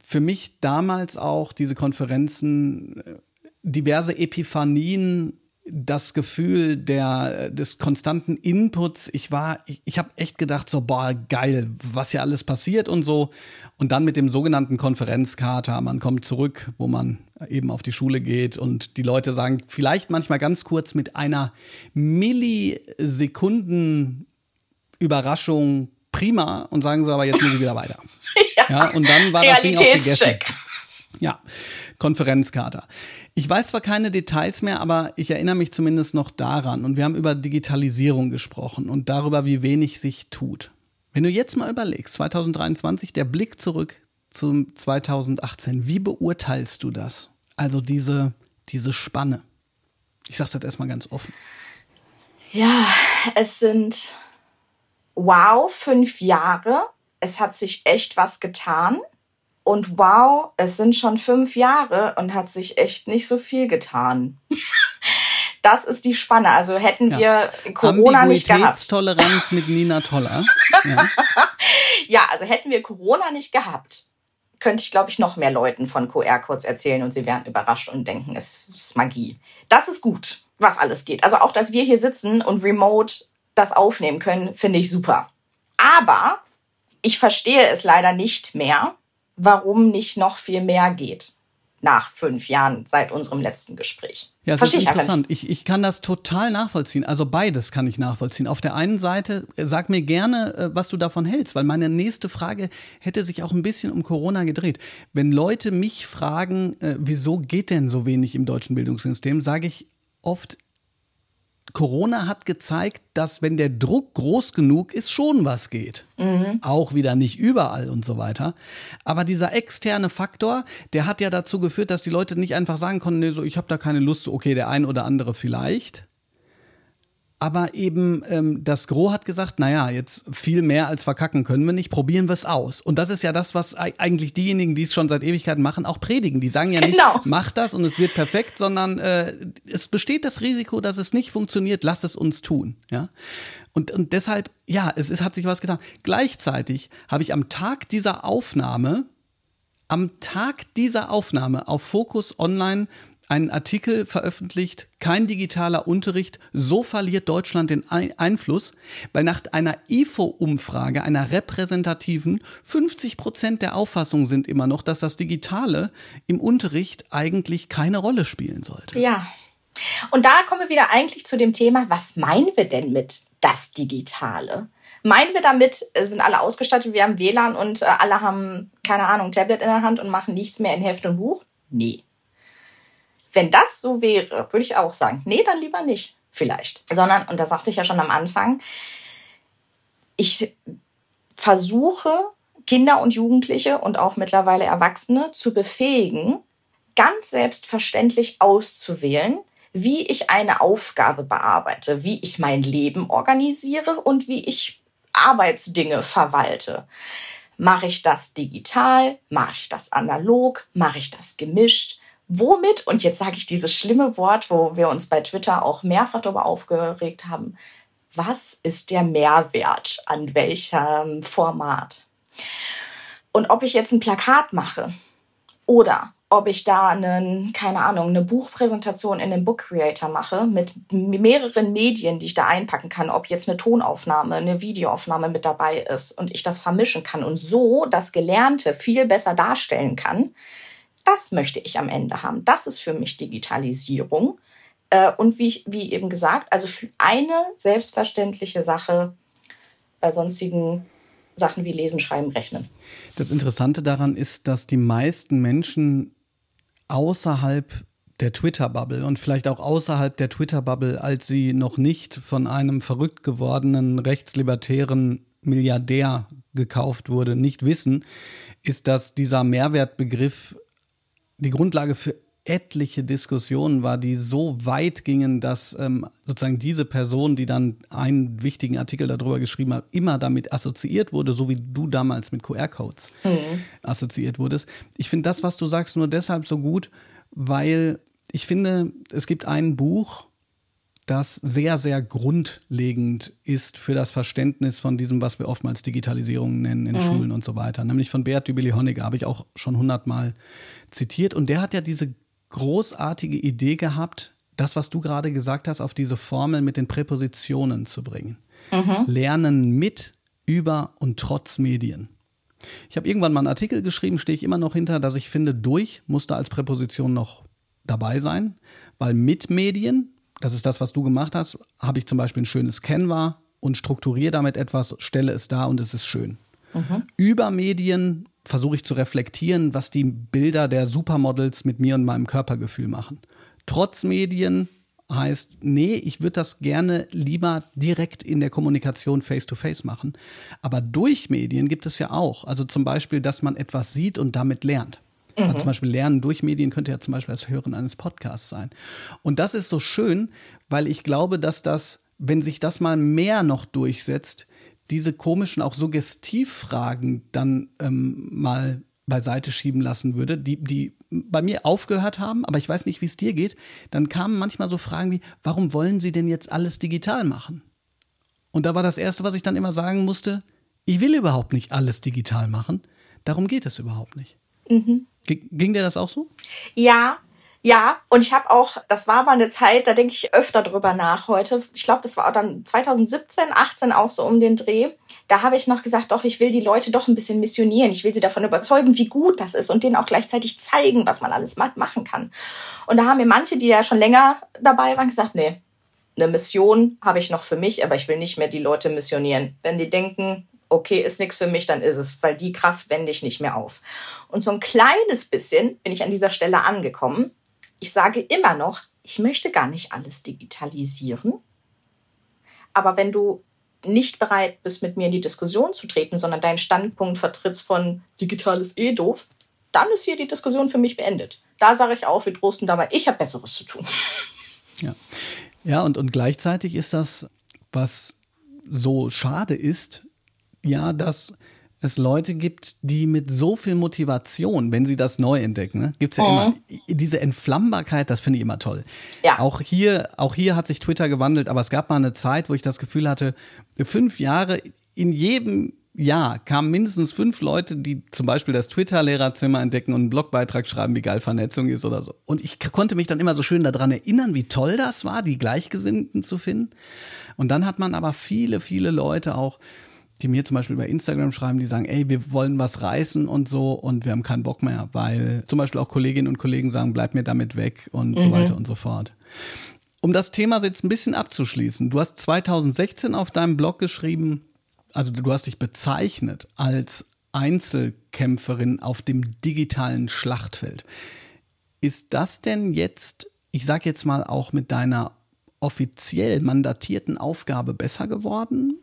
Für mich damals auch diese Konferenzen, äh, diverse Epiphanien das Gefühl der, des konstanten Inputs. Ich war, ich, ich habe echt gedacht, so, boah, geil, was hier alles passiert und so. Und dann mit dem sogenannten Konferenzkater, man kommt zurück, wo man eben auf die Schule geht und die Leute sagen vielleicht manchmal ganz kurz mit einer Millisekunden Überraschung prima und sagen so, aber jetzt muss ich wieder weiter. [laughs] ja. ja, und dann war das Ding auch gegessen. Ja, Konferenzkater. Ich weiß zwar keine Details mehr, aber ich erinnere mich zumindest noch daran. Und wir haben über Digitalisierung gesprochen und darüber, wie wenig sich tut. Wenn du jetzt mal überlegst, 2023, der Blick zurück zum 2018, wie beurteilst du das? Also diese, diese Spanne. Ich sage es jetzt erstmal ganz offen. Ja, es sind wow, fünf Jahre. Es hat sich echt was getan. Und wow, es sind schon fünf Jahre und hat sich echt nicht so viel getan. [laughs] das ist die Spanne. Also hätten ja. wir Corona nicht gehabt. Toleranz mit Nina Toller. Ja. [laughs] ja, also hätten wir Corona nicht gehabt, könnte ich, glaube ich, noch mehr Leuten von QR kurz erzählen und sie wären überrascht und denken, es ist Magie. Das ist gut, was alles geht. Also auch, dass wir hier sitzen und remote das aufnehmen können, finde ich super. Aber ich verstehe es leider nicht mehr, warum nicht noch viel mehr geht nach fünf Jahren seit unserem letzten Gespräch. Ja, das Verstehe ist interessant. Ich, ich kann das total nachvollziehen. Also beides kann ich nachvollziehen. Auf der einen Seite, äh, sag mir gerne, äh, was du davon hältst, weil meine nächste Frage hätte sich auch ein bisschen um Corona gedreht. Wenn Leute mich fragen, äh, wieso geht denn so wenig im deutschen Bildungssystem, sage ich oft, Corona hat gezeigt, dass wenn der Druck groß genug ist, schon was geht. Mhm. Auch wieder nicht überall und so weiter. Aber dieser externe Faktor, der hat ja dazu geführt, dass die Leute nicht einfach sagen konnten, nee, so ich habe da keine Lust, okay, der ein oder andere vielleicht, aber eben ähm, das Gros hat gesagt, naja, jetzt viel mehr als verkacken können wir nicht, probieren wir es aus. Und das ist ja das, was eigentlich diejenigen, die es schon seit Ewigkeiten machen, auch predigen. Die sagen ja nicht, genau. mach das und es wird perfekt, sondern äh, es besteht das Risiko, dass es nicht funktioniert, lass es uns tun. Ja? Und, und deshalb, ja, es, es hat sich was getan. Gleichzeitig habe ich am Tag dieser Aufnahme, am Tag dieser Aufnahme auf Focus Online einen Artikel veröffentlicht, kein digitaler Unterricht, so verliert Deutschland den Einfluss, weil nach einer IFO-Umfrage, einer repräsentativen, 50 Prozent der Auffassung sind immer noch, dass das Digitale im Unterricht eigentlich keine Rolle spielen sollte. Ja. Und da kommen wir wieder eigentlich zu dem Thema, was meinen wir denn mit das Digitale? Meinen wir damit, äh, sind alle ausgestattet, wir haben WLAN und äh, alle haben, keine Ahnung, Tablet in der Hand und machen nichts mehr in Heft und Buch? Nee. Wenn das so wäre, würde ich auch sagen, nee, dann lieber nicht, vielleicht. Sondern, und das sagte ich ja schon am Anfang, ich versuche, Kinder und Jugendliche und auch mittlerweile Erwachsene zu befähigen, ganz selbstverständlich auszuwählen, wie ich eine Aufgabe bearbeite, wie ich mein Leben organisiere und wie ich Arbeitsdinge verwalte. Mache ich das digital? Mache ich das analog? Mache ich das gemischt? Womit, und jetzt sage ich dieses schlimme Wort, wo wir uns bei Twitter auch mehrfach darüber aufgeregt haben, was ist der Mehrwert an welchem Format? Und ob ich jetzt ein Plakat mache oder ob ich da einen, keine Ahnung, eine Buchpräsentation in den Book Creator mache mit mehreren Medien, die ich da einpacken kann, ob jetzt eine Tonaufnahme, eine Videoaufnahme mit dabei ist und ich das vermischen kann und so das Gelernte viel besser darstellen kann, das möchte ich am Ende haben. Das ist für mich Digitalisierung. Äh, und wie, wie eben gesagt, also für eine selbstverständliche Sache bei sonstigen Sachen wie Lesen, Schreiben, Rechnen. Das Interessante daran ist, dass die meisten Menschen außerhalb der Twitter-Bubble und vielleicht auch außerhalb der Twitter-Bubble, als sie noch nicht von einem verrückt gewordenen rechtslibertären Milliardär gekauft wurde, nicht wissen, ist, dass dieser Mehrwertbegriff die Grundlage für etliche Diskussionen war, die so weit gingen, dass ähm, sozusagen diese Person, die dann einen wichtigen Artikel darüber geschrieben hat, immer damit assoziiert wurde, so wie du damals mit QR-Codes mhm. assoziiert wurdest. Ich finde das, was du sagst, nur deshalb so gut, weil ich finde, es gibt ein Buch, das sehr, sehr grundlegend ist für das Verständnis von diesem, was wir oftmals Digitalisierung nennen in mhm. Schulen und so weiter. Nämlich von Bert Dübeli-Honegger, habe ich auch schon hundertmal zitiert. Und der hat ja diese großartige Idee gehabt, das, was du gerade gesagt hast, auf diese Formel mit den Präpositionen zu bringen. Mhm. Lernen mit, über und trotz Medien. Ich habe irgendwann mal einen Artikel geschrieben, stehe ich immer noch hinter, dass ich finde, durch musste als Präposition noch dabei sein, weil mit Medien, das ist das, was du gemacht hast, habe ich zum Beispiel ein schönes Canva und strukturiere damit etwas, stelle es da und es ist schön. Mhm. Über Medien versuche ich zu reflektieren, was die Bilder der Supermodels mit mir und meinem Körpergefühl machen. Trotz Medien heißt, nee, ich würde das gerne lieber direkt in der Kommunikation face-to-face -face machen. Aber durch Medien gibt es ja auch. Also zum Beispiel, dass man etwas sieht und damit lernt. Also mhm. Also zum Beispiel Lernen durch Medien könnte ja zum Beispiel das Hören eines Podcasts sein. Und das ist so schön, weil ich glaube, dass das, wenn sich das mal mehr noch durchsetzt, diese komischen, auch Suggestivfragen dann ähm, mal beiseite schieben lassen würde, die, die bei mir aufgehört haben, aber ich weiß nicht, wie es dir geht, dann kamen manchmal so Fragen wie, warum wollen Sie denn jetzt alles digital machen? Und da war das Erste, was ich dann immer sagen musste, ich will überhaupt nicht alles digital machen, darum geht es überhaupt nicht. Mhm. Ging dir das auch so? Ja, ja, und ich habe auch, das war mal eine Zeit, da denke ich öfter drüber nach heute. Ich glaube, das war dann 2017, 18 auch so um den Dreh. Da habe ich noch gesagt, doch, ich will die Leute doch ein bisschen missionieren. Ich will sie davon überzeugen, wie gut das ist und denen auch gleichzeitig zeigen, was man alles machen kann. Und da haben mir manche, die ja schon länger dabei waren, gesagt, nee, eine Mission habe ich noch für mich, aber ich will nicht mehr die Leute missionieren. Wenn die denken, okay, ist nichts für mich, dann ist es, weil die Kraft wende ich nicht mehr auf. Und so ein kleines bisschen bin ich an dieser Stelle angekommen ich sage immer noch, ich möchte gar nicht alles digitalisieren. Aber wenn du nicht bereit bist, mit mir in die Diskussion zu treten, sondern deinen Standpunkt vertrittst von digital ist eh doof, dann ist hier die Diskussion für mich beendet. Da sage ich auch, wir trosten dabei, ich habe Besseres zu tun. Ja, ja und, und gleichzeitig ist das, was so schade ist, ja, dass es Leute gibt, die mit so viel Motivation, wenn sie das neu entdecken, ne, gibt es ja mhm. immer diese Entflammbarkeit, das finde ich immer toll. Ja. Auch hier, auch hier hat sich Twitter gewandelt, aber es gab mal eine Zeit, wo ich das Gefühl hatte, fünf Jahre in jedem Jahr kamen mindestens fünf Leute, die zum Beispiel das Twitter-Lehrerzimmer entdecken und einen Blogbeitrag schreiben, wie geil Vernetzung ist oder so. Und ich konnte mich dann immer so schön daran erinnern, wie toll das war, die Gleichgesinnten zu finden. Und dann hat man aber viele, viele Leute auch, die mir zum Beispiel über Instagram schreiben, die sagen, ey, wir wollen was reißen und so und wir haben keinen Bock mehr, weil zum Beispiel auch Kolleginnen und Kollegen sagen, bleib mir damit weg und mhm. so weiter und so fort. Um das Thema jetzt ein bisschen abzuschließen, du hast 2016 auf deinem Blog geschrieben, also du hast dich bezeichnet als Einzelkämpferin auf dem digitalen Schlachtfeld. Ist das denn jetzt, ich sag jetzt mal auch mit deiner offiziell mandatierten Aufgabe besser geworden?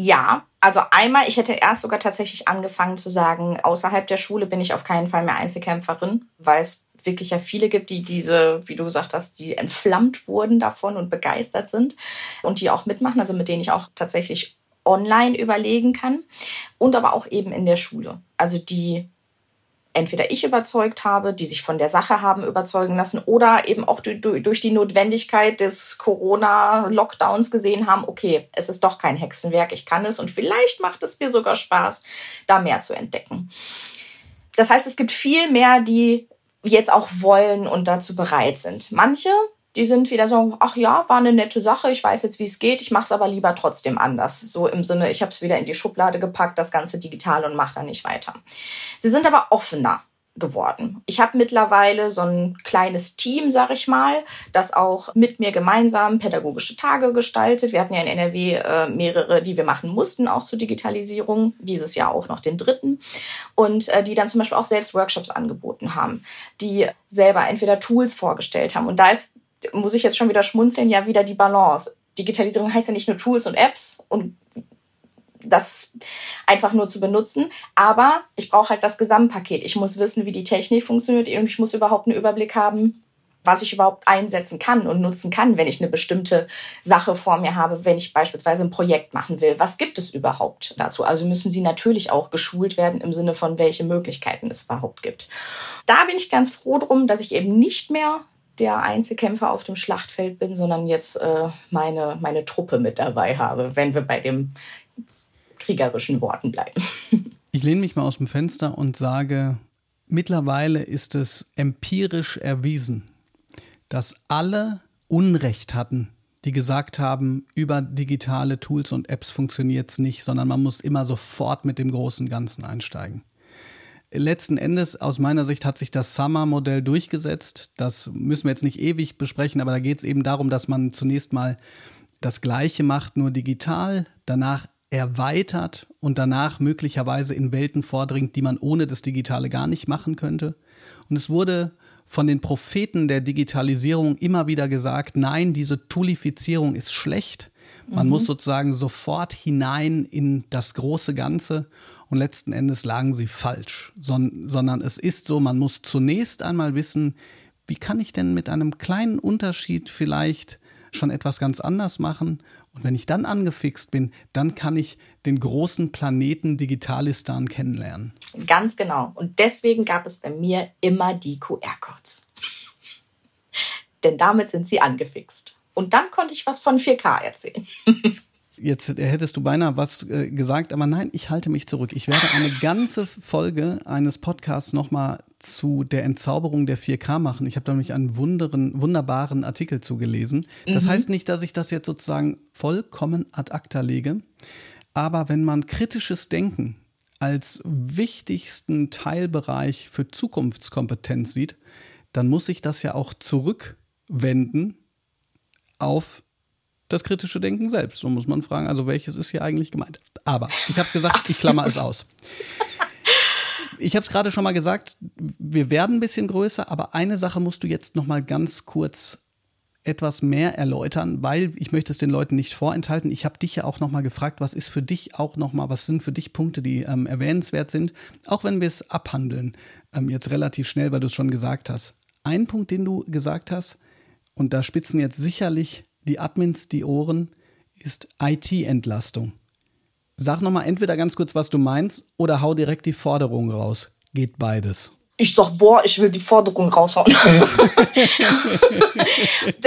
Ja, also einmal, ich hätte erst sogar tatsächlich angefangen zu sagen, außerhalb der Schule bin ich auf keinen Fall mehr Einzelkämpferin, weil es wirklich ja viele gibt, die diese, wie du gesagt hast, die entflammt wurden davon und begeistert sind und die auch mitmachen, also mit denen ich auch tatsächlich online überlegen kann und aber auch eben in der Schule. Also die entweder ich überzeugt habe, die sich von der Sache haben überzeugen lassen oder eben auch durch die Notwendigkeit des Corona-Lockdowns gesehen haben, okay, es ist doch kein Hexenwerk, ich kann es und vielleicht macht es mir sogar Spaß, da mehr zu entdecken. Das heißt, es gibt viel mehr, die jetzt auch wollen und dazu bereit sind. Manche die sind wieder so, ach ja, war eine nette Sache, ich weiß jetzt, wie es geht, ich mache es aber lieber trotzdem anders. So im Sinne, ich habe es wieder in die Schublade gepackt, das Ganze digital und mache da nicht weiter. Sie sind aber offener geworden. Ich habe mittlerweile so ein kleines Team, sag ich mal, das auch mit mir gemeinsam pädagogische Tage gestaltet. Wir hatten ja in NRW äh, mehrere, die wir machen mussten, auch zur Digitalisierung. Dieses Jahr auch noch den dritten. Und äh, die dann zum Beispiel auch selbst Workshops angeboten haben, die selber entweder Tools vorgestellt haben. Und da ist muss ich jetzt schon wieder schmunzeln, ja wieder die Balance. Digitalisierung heißt ja nicht nur Tools und Apps und das einfach nur zu benutzen. Aber ich brauche halt das Gesamtpaket. Ich muss wissen, wie die Technik funktioniert und ich muss überhaupt einen Überblick haben, was ich überhaupt einsetzen kann und nutzen kann, wenn ich eine bestimmte Sache vor mir habe, wenn ich beispielsweise ein Projekt machen will. Was gibt es überhaupt dazu? Also müssen sie natürlich auch geschult werden im Sinne von, welche Möglichkeiten es überhaupt gibt. Da bin ich ganz froh drum, dass ich eben nicht mehr der Einzelkämpfer auf dem Schlachtfeld bin, sondern jetzt äh, meine, meine Truppe mit dabei habe, wenn wir bei den kriegerischen Worten bleiben. [laughs] Ich lehne mich mal aus dem Fenster und sage, mittlerweile ist es empirisch erwiesen, dass alle Unrecht hatten, die gesagt haben, über digitale Tools und Apps funktioniert es nicht, sondern man muss immer sofort mit dem großen Ganzen einsteigen. Letzten Endes, aus meiner Sicht, hat sich das Summer-Modell durchgesetzt. Das müssen wir jetzt nicht ewig besprechen, aber da geht es eben darum, dass man zunächst mal das Gleiche macht, nur digital, danach erweitert und danach möglicherweise in Welten vordringt, die man ohne das Digitale gar nicht machen könnte. Und es wurde von den Propheten der Digitalisierung immer wieder gesagt, nein, diese Toolifizierung ist schlecht. Man mhm. muss sozusagen sofort hinein in das große Ganze und letzten Endes lagen sie falsch, Son sondern es ist so, man muss zunächst einmal wissen, wie kann ich denn mit einem kleinen Unterschied vielleicht schon etwas ganz anders machen? Und wenn ich dann angefixt bin, dann kann ich den großen Planeten Digitalistan kennenlernen. Ganz genau. Und deswegen gab es bei mir immer die QR-Codes. [laughs] Denn damit sind sie angefixt. Und dann konnte ich was von 4K erzählen. [laughs] Jetzt hättest du beinahe was äh, gesagt, aber nein, ich halte mich zurück. Ich werde eine ganze Folge eines Podcasts nochmal zu der Entzauberung der 4K machen. Ich habe da nämlich einen wunderen, wunderbaren Artikel zugelesen. Das mhm. heißt nicht, dass ich das jetzt sozusagen vollkommen ad acta lege, aber wenn man kritisches Denken als wichtigsten Teilbereich für Zukunftskompetenz sieht, dann muss ich das ja auch zurückwenden auf das kritische Denken selbst. So muss man fragen, also welches ist hier eigentlich gemeint? Aber ich habe gesagt, Absolut. ich klammer es aus. Ich habe es gerade schon mal gesagt, wir werden ein bisschen größer, aber eine Sache musst du jetzt noch mal ganz kurz etwas mehr erläutern, weil ich möchte es den Leuten nicht vorenthalten. Ich habe dich ja auch noch mal gefragt, was ist für dich auch noch mal, was sind für dich Punkte, die ähm, erwähnenswert sind, auch wenn wir es abhandeln ähm, jetzt relativ schnell, weil du es schon gesagt hast. Ein Punkt, den du gesagt hast, und da spitzen jetzt sicherlich die Admins die Ohren, ist IT-Entlastung. Sag nochmal entweder ganz kurz, was du meinst, oder hau direkt die Forderung raus. Geht beides. Ich sag, boah, ich will die Forderung raushauen. [laughs]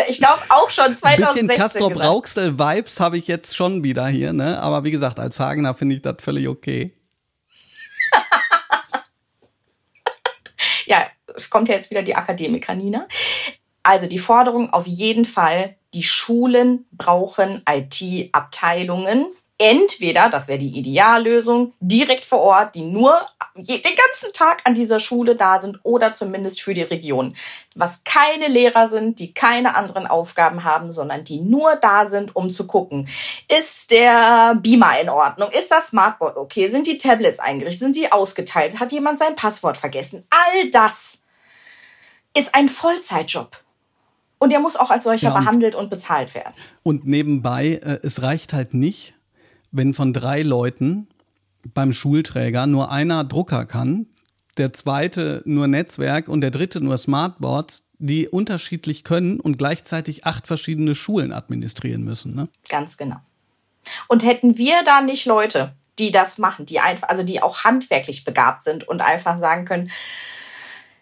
ich glaube auch schon 2016. Ein bisschen Castrop Rauxel Vibes habe ich jetzt schon wieder hier, ne? Aber wie gesagt, als Hagener finde ich das völlig okay. [laughs] ja, es kommt ja jetzt wieder die Akademiker Nina. Also die Forderung auf jeden Fall, die Schulen brauchen IT-Abteilungen. Entweder, das wäre die Ideallösung, direkt vor Ort, die nur den ganzen Tag an dieser Schule da sind oder zumindest für die Region. Was keine Lehrer sind, die keine anderen Aufgaben haben, sondern die nur da sind, um zu gucken. Ist der Beamer in Ordnung? Ist das Smartboard okay? Sind die Tablets eingerichtet? Sind die ausgeteilt? Hat jemand sein Passwort vergessen? All das ist ein Vollzeitjob. Und der muss auch als solcher ja, und behandelt und bezahlt werden. Und nebenbei, äh, es reicht halt nicht, wenn von drei Leuten beim Schulträger nur einer Drucker kann, der zweite nur Netzwerk und der dritte nur Smartboards, die unterschiedlich können und gleichzeitig acht verschiedene Schulen administrieren müssen. Ne? Ganz genau. Und hätten wir da nicht Leute, die das machen, die einfach, also die auch handwerklich begabt sind und einfach sagen können,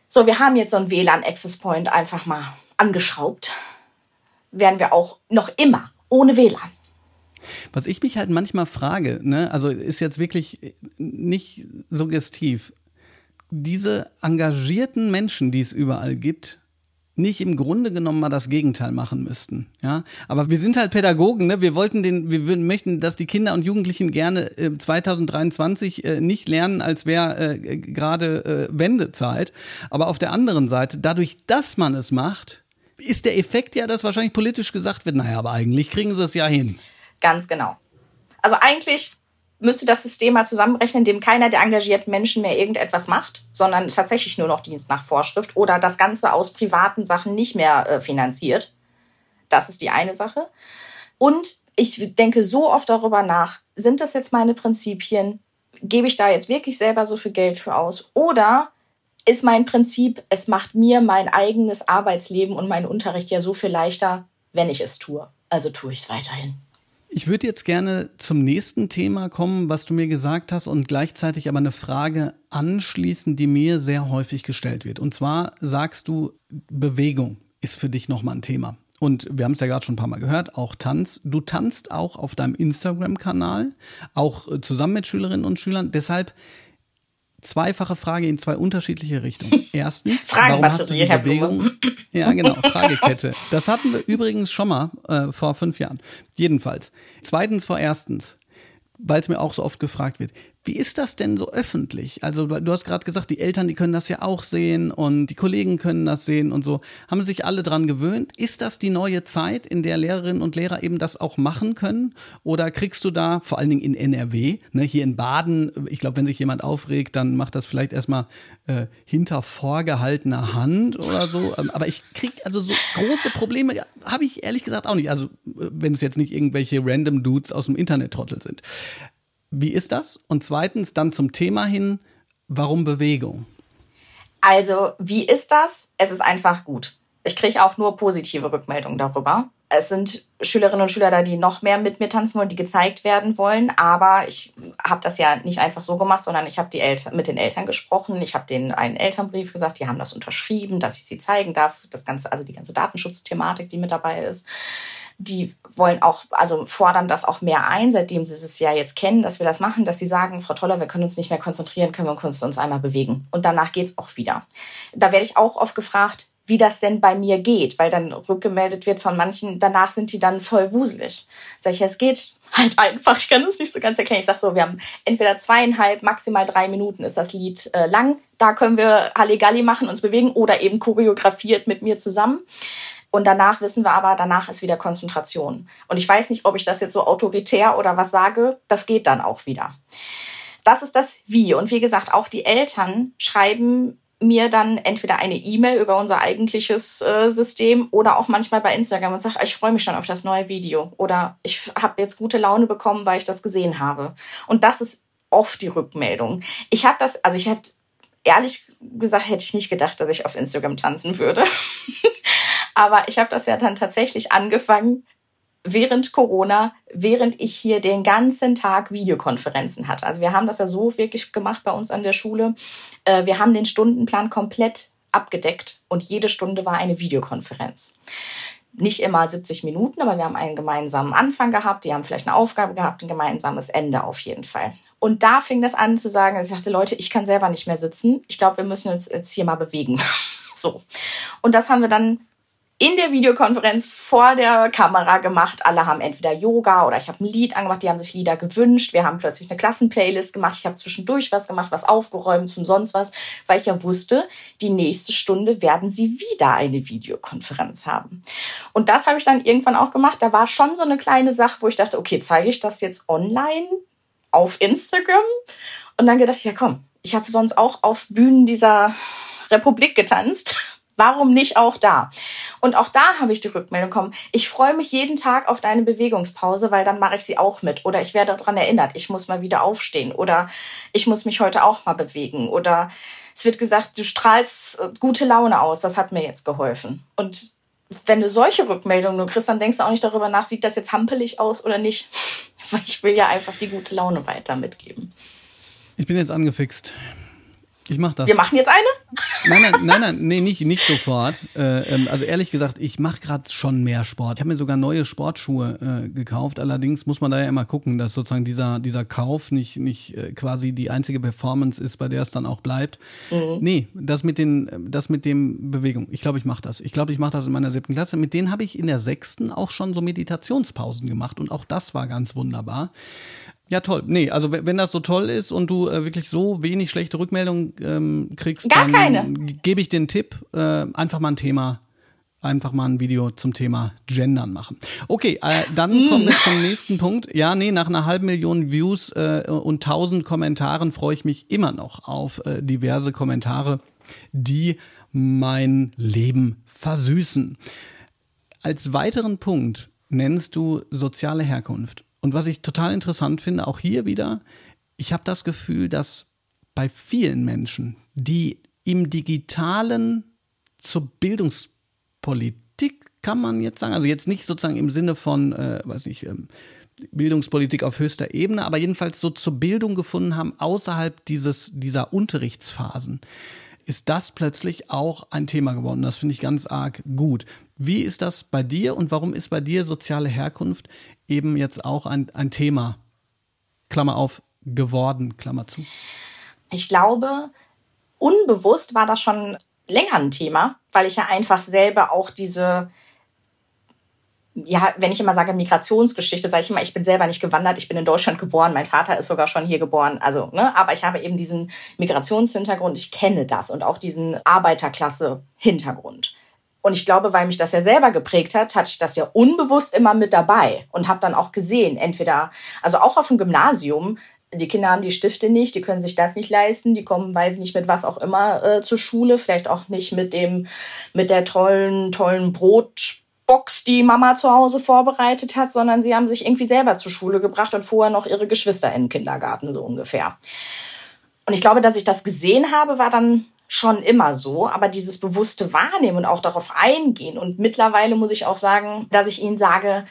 so, wir haben jetzt so ein WLAN-Access Point einfach mal angeschraubt, wären wir auch noch immer ohne WLAN. Was ich mich halt manchmal frage, ne, also ist jetzt wirklich nicht suggestiv, diese engagierten Menschen, die es überall gibt, nicht im Grunde genommen mal das Gegenteil machen müssten. Ja, aber wir sind halt Pädagogen, ne? Wir wollten den, wir möchten, dass die Kinder und Jugendlichen gerne äh, 2023 äh, nicht lernen, als wäre äh, gerade äh, Wendezeit. Aber auf der anderen Seite, dadurch, dass man es macht, ist der Effekt ja, dass wahrscheinlich politisch gesagt wird, naja, aber eigentlich kriegen sie es ja hin. Ganz genau. Also eigentlich müsste das System mal zusammenrechnen, in dem keiner der engagierten Menschen mehr irgendetwas macht, sondern tatsächlich nur noch Dienst nach Vorschrift oder das Ganze aus privaten Sachen nicht mehr äh, finanziert. Das ist die eine Sache. Und ich denke so oft darüber nach, sind das jetzt meine Prinzipien? Gebe ich da jetzt wirklich selber so viel Geld für aus? Oder ist mein Prinzip, es macht mir mein eigenes Arbeitsleben und meinen Unterricht ja so viel leichter, wenn ich es tue. Also tue ich es weiterhin. Ich würde jetzt gerne zum nächsten Thema kommen, was du mir gesagt hast und gleichzeitig aber eine Frage anschließen, die mir sehr häufig gestellt wird. Und zwar sagst du, Bewegung ist für dich nochmal ein Thema. Und wir haben es ja gerade schon ein paar Mal gehört, auch Tanz. Du tanzt auch auf deinem Instagram-Kanal, auch äh, zusammen mit Schülerinnen und Schülern. Deshalb zweifache Frage in zwei unterschiedliche Richtungen. [laughs] Erstens, warum hast du die Bewegung? [laughs] Ja, genau, [laughs] Fragekette. Das hatten wir übrigens schon mal äh, vor fünf Jahren. Jedenfalls. Zweitens vor erstens, weil es mir auch so oft gefragt wird. Wie ist das denn so öffentlich? Also du hast gerade gesagt, die Eltern, die können das ja auch sehen und die Kollegen können das sehen und so. Haben sich alle dran gewöhnt? Ist das die neue Zeit, in der Lehrerinnen und Lehrer eben das auch machen können? Oder kriegst du da, vor allen Dingen in NRW, ne, hier in Baden, ich glaube, wenn sich jemand aufregt, dann macht das vielleicht erstmal äh, hinter vorgehaltener Hand oder so. Ähm, aber ich krieg also so große Probleme, habe ich ehrlich gesagt auch nicht. Also äh, wenn es jetzt nicht irgendwelche random Dudes aus dem Internet-Trottel sind. Wie ist das? Und zweitens dann zum Thema hin, warum Bewegung? Also, wie ist das? Es ist einfach gut. Ich kriege auch nur positive Rückmeldungen darüber. Es sind Schülerinnen und Schüler da, die noch mehr mit mir tanzen wollen, die gezeigt werden wollen. Aber ich habe das ja nicht einfach so gemacht, sondern ich habe mit den Eltern gesprochen. Ich habe denen einen Elternbrief gesagt, die haben das unterschrieben, dass ich sie zeigen darf. Das ganze, also die ganze Datenschutzthematik, die mit dabei ist die wollen auch, also fordern das auch mehr ein, seitdem sie es ja jetzt kennen, dass wir das machen, dass sie sagen, Frau Toller, wir können uns nicht mehr konzentrieren, können wir uns einmal bewegen. Und danach geht's auch wieder. Da werde ich auch oft gefragt, wie das denn bei mir geht, weil dann rückgemeldet wird von manchen, danach sind die dann voll wuselig. Sag ich, es geht halt einfach, ich kann das nicht so ganz erklären. Ich sag so, wir haben entweder zweieinhalb, maximal drei Minuten ist das Lied äh, lang, da können wir Halligalli machen, uns bewegen oder eben choreografiert mit mir zusammen. Und danach wissen wir aber, danach ist wieder Konzentration. Und ich weiß nicht, ob ich das jetzt so autoritär oder was sage, das geht dann auch wieder. Das ist das Wie. Und wie gesagt, auch die Eltern schreiben mir dann entweder eine E-Mail über unser eigentliches äh, System oder auch manchmal bei Instagram und sagen, ich freue mich schon auf das neue Video oder ich habe jetzt gute Laune bekommen, weil ich das gesehen habe. Und das ist oft die Rückmeldung. Ich habe das, also ich hätte ehrlich gesagt, hätte ich nicht gedacht, dass ich auf Instagram tanzen würde. [laughs] Aber ich habe das ja dann tatsächlich angefangen während Corona, während ich hier den ganzen Tag Videokonferenzen hatte. Also wir haben das ja so wirklich gemacht bei uns an der Schule. Äh, wir haben den Stundenplan komplett abgedeckt und jede Stunde war eine Videokonferenz. Nicht immer 70 Minuten, aber wir haben einen gemeinsamen Anfang gehabt, die haben vielleicht eine Aufgabe gehabt, ein gemeinsames Ende auf jeden Fall. Und da fing das an zu sagen, ich sagte, Leute, ich kann selber nicht mehr sitzen. Ich glaube, wir müssen uns jetzt hier mal bewegen. [laughs] so. Und das haben wir dann in der Videokonferenz vor der Kamera gemacht. Alle haben entweder Yoga oder ich habe ein Lied angemacht, die haben sich Lieder gewünscht. Wir haben plötzlich eine Klassenplaylist gemacht. Ich habe zwischendurch was gemacht, was aufgeräumt, zum sonst was, weil ich ja wusste, die nächste Stunde werden sie wieder eine Videokonferenz haben. Und das habe ich dann irgendwann auch gemacht. Da war schon so eine kleine Sache, wo ich dachte, okay, zeige ich das jetzt online auf Instagram? Und dann gedacht, ja komm, ich habe sonst auch auf Bühnen dieser Republik getanzt Warum nicht auch da? Und auch da habe ich die Rückmeldung bekommen. Ich freue mich jeden Tag auf deine Bewegungspause, weil dann mache ich sie auch mit. Oder ich werde daran erinnert, ich muss mal wieder aufstehen. Oder ich muss mich heute auch mal bewegen. Oder es wird gesagt, du strahlst äh, gute Laune aus. Das hat mir jetzt geholfen. Und wenn du solche Rückmeldungen nur kriegst, dann denkst du auch nicht darüber nach, sieht das jetzt hampelig aus oder nicht. [laughs] Weil ich will ja einfach die gute Laune weiter mitgeben. Ich bin jetzt angefixt. Ich mach das. Wir machen jetzt eine? Nein, nein, nein, nein, nee, nicht, nicht sofort. Äh, ähm, also ehrlich gesagt, ich mache gerade schon mehr Sport. Ich habe mir sogar neue Sportschuhe äh, gekauft. Allerdings muss man da ja immer gucken, dass sozusagen dieser, dieser Kauf nicht, nicht äh, quasi die einzige Performance ist, bei der es dann auch bleibt. Mhm. Nee, das mit, den, das mit dem Bewegung. Ich glaube, ich mache das. Ich glaube, ich mache das in meiner siebten Klasse. Mit denen habe ich in der sechsten auch schon so Meditationspausen gemacht und auch das war ganz wunderbar. Ja, toll. Nee, also wenn das so toll ist und du äh, wirklich so wenig schlechte Rückmeldungen ähm, kriegst, Gar dann keine. gebe ich den Tipp, äh, einfach mal ein Thema, einfach mal ein Video zum Thema Gendern machen. Okay, äh, dann mm. kommen wir zum nächsten Punkt. Ja, nee, nach einer halben Million Views äh, und tausend Kommentaren freue ich mich immer noch auf äh, diverse Kommentare, die mein Leben versüßen. Als weiteren Punkt nennst du soziale Herkunft. Und was ich total interessant finde, auch hier wieder, ich habe das Gefühl, dass bei vielen Menschen, die im digitalen zur Bildungspolitik, kann man jetzt sagen, also jetzt nicht sozusagen im Sinne von, äh, weiß nicht, ähm, Bildungspolitik auf höchster Ebene, aber jedenfalls so zur Bildung gefunden haben außerhalb dieses, dieser Unterrichtsphasen, ist das plötzlich auch ein Thema geworden. Das finde ich ganz arg gut. Wie ist das bei dir und warum ist bei dir soziale Herkunft eben jetzt auch ein, ein Thema, Klammer auf, geworden, Klammer zu? Ich glaube, unbewusst war das schon länger ein Thema, weil ich ja einfach selber auch diese, ja, wenn ich immer sage Migrationsgeschichte, sage ich immer, ich bin selber nicht gewandert, ich bin in Deutschland geboren, mein Vater ist sogar schon hier geboren, also, ne, aber ich habe eben diesen Migrationshintergrund, ich kenne das und auch diesen Arbeiterklasse-Hintergrund. Und ich glaube, weil mich das ja selber geprägt hat, hatte ich das ja unbewusst immer mit dabei und habe dann auch gesehen, entweder, also auch auf dem Gymnasium, die Kinder haben die Stifte nicht, die können sich das nicht leisten, die kommen, weiß ich nicht, mit was auch immer äh, zur Schule, vielleicht auch nicht mit dem, mit der tollen, tollen Brotbox, die Mama zu Hause vorbereitet hat, sondern sie haben sich irgendwie selber zur Schule gebracht und vorher noch ihre Geschwister in den Kindergarten, so ungefähr. Und ich glaube, dass ich das gesehen habe, war dann schon immer so, aber dieses bewusste Wahrnehmen und auch darauf eingehen. Und mittlerweile muss ich auch sagen, dass ich ihnen sage,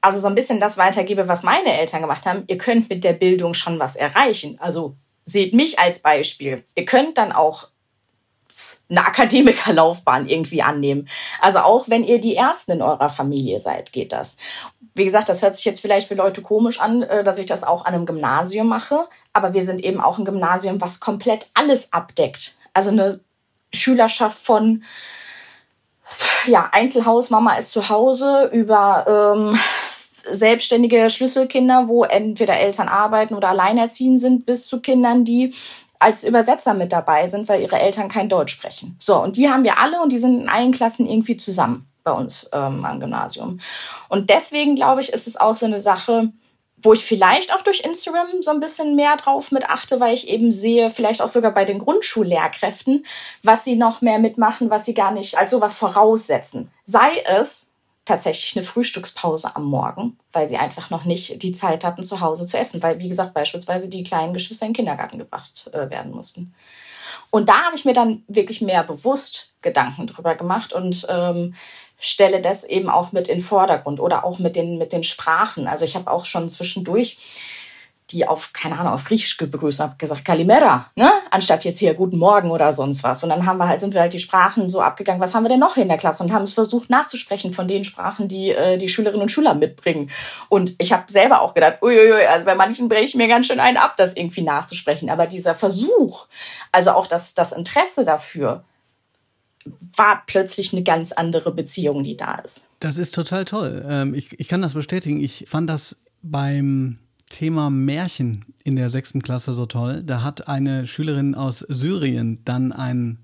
also so ein bisschen das weitergebe, was meine Eltern gemacht haben. Ihr könnt mit der Bildung schon was erreichen. Also seht mich als Beispiel. Ihr könnt dann auch eine Akademikerlaufbahn irgendwie annehmen. Also auch wenn ihr die Ersten in eurer Familie seid, geht das. Wie gesagt, das hört sich jetzt vielleicht für Leute komisch an, äh, dass ich das auch an einem Gymnasium mache. Aber wir sind eben auch ein Gymnasium, was komplett alles abdeckt. Also eine Schülerschaft von ja, Einzelhaus, Mama ist zu Hause, über ähm, selbstständige Schlüsselkinder, wo entweder Eltern arbeiten oder alleinerziehend sind, bis zu Kindern, die als Übersetzer mit dabei sind, weil ihre Eltern kein Deutsch sprechen. So, und die haben wir alle und die sind in allen Klassen irgendwie zusammen bei uns ähm, am Gymnasium. Und deswegen glaube ich, ist es auch so eine Sache, wo ich vielleicht auch durch Instagram so ein bisschen mehr drauf mit achte, weil ich eben sehe, vielleicht auch sogar bei den Grundschullehrkräften, was sie noch mehr mitmachen, was sie gar nicht als sowas voraussetzen. Sei es tatsächlich eine Frühstückspause am Morgen, weil sie einfach noch nicht die Zeit hatten, zu Hause zu essen, weil, wie gesagt, beispielsweise die kleinen Geschwister in den Kindergarten gebracht äh, werden mussten. Und da habe ich mir dann wirklich mehr bewusst Gedanken drüber gemacht und ähm, stelle das eben auch mit in Vordergrund oder auch mit den, mit den Sprachen. Also ich habe auch schon zwischendurch die auf, keine Ahnung, auf Griechisch begrüßt habe, gesagt Kalimera, ne? Anstatt jetzt hier Guten Morgen oder sonst was. Und dann haben wir halt, sind wir halt die Sprachen so abgegangen, was haben wir denn noch in der Klasse? Und haben es versucht nachzusprechen von den Sprachen, die äh, die Schülerinnen und Schüler mitbringen. Und ich habe selber auch gedacht, uiuiui, also bei manchen breche ich mir ganz schön einen ab, das irgendwie nachzusprechen. Aber dieser Versuch, also auch das, das Interesse dafür, war plötzlich eine ganz andere Beziehung, die da ist. Das ist total toll. Ähm, ich, ich kann das bestätigen. Ich fand das beim Thema Märchen in der sechsten Klasse so toll. Da hat eine Schülerin aus Syrien dann ein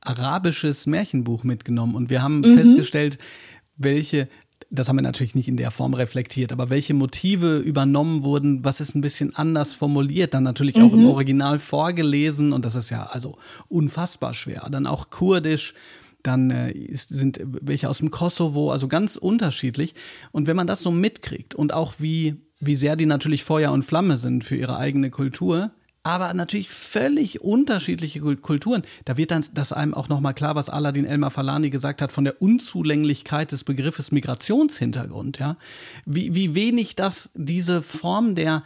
arabisches Märchenbuch mitgenommen und wir haben mhm. festgestellt, welche das haben wir natürlich nicht in der Form reflektiert, aber welche Motive übernommen wurden, was ist ein bisschen anders formuliert, dann natürlich auch mhm. im Original vorgelesen und das ist ja also unfassbar schwer. Dann auch kurdisch, dann äh, ist, sind welche aus dem Kosovo, also ganz unterschiedlich. Und wenn man das so mitkriegt und auch wie, wie sehr die natürlich Feuer und Flamme sind für ihre eigene Kultur, aber natürlich völlig unterschiedliche Kulturen. Da wird dann das einem auch nochmal klar, was Aladin Elmar Falani gesagt hat von der Unzulänglichkeit des Begriffes Migrationshintergrund, ja. Wie, wie wenig das diese Form der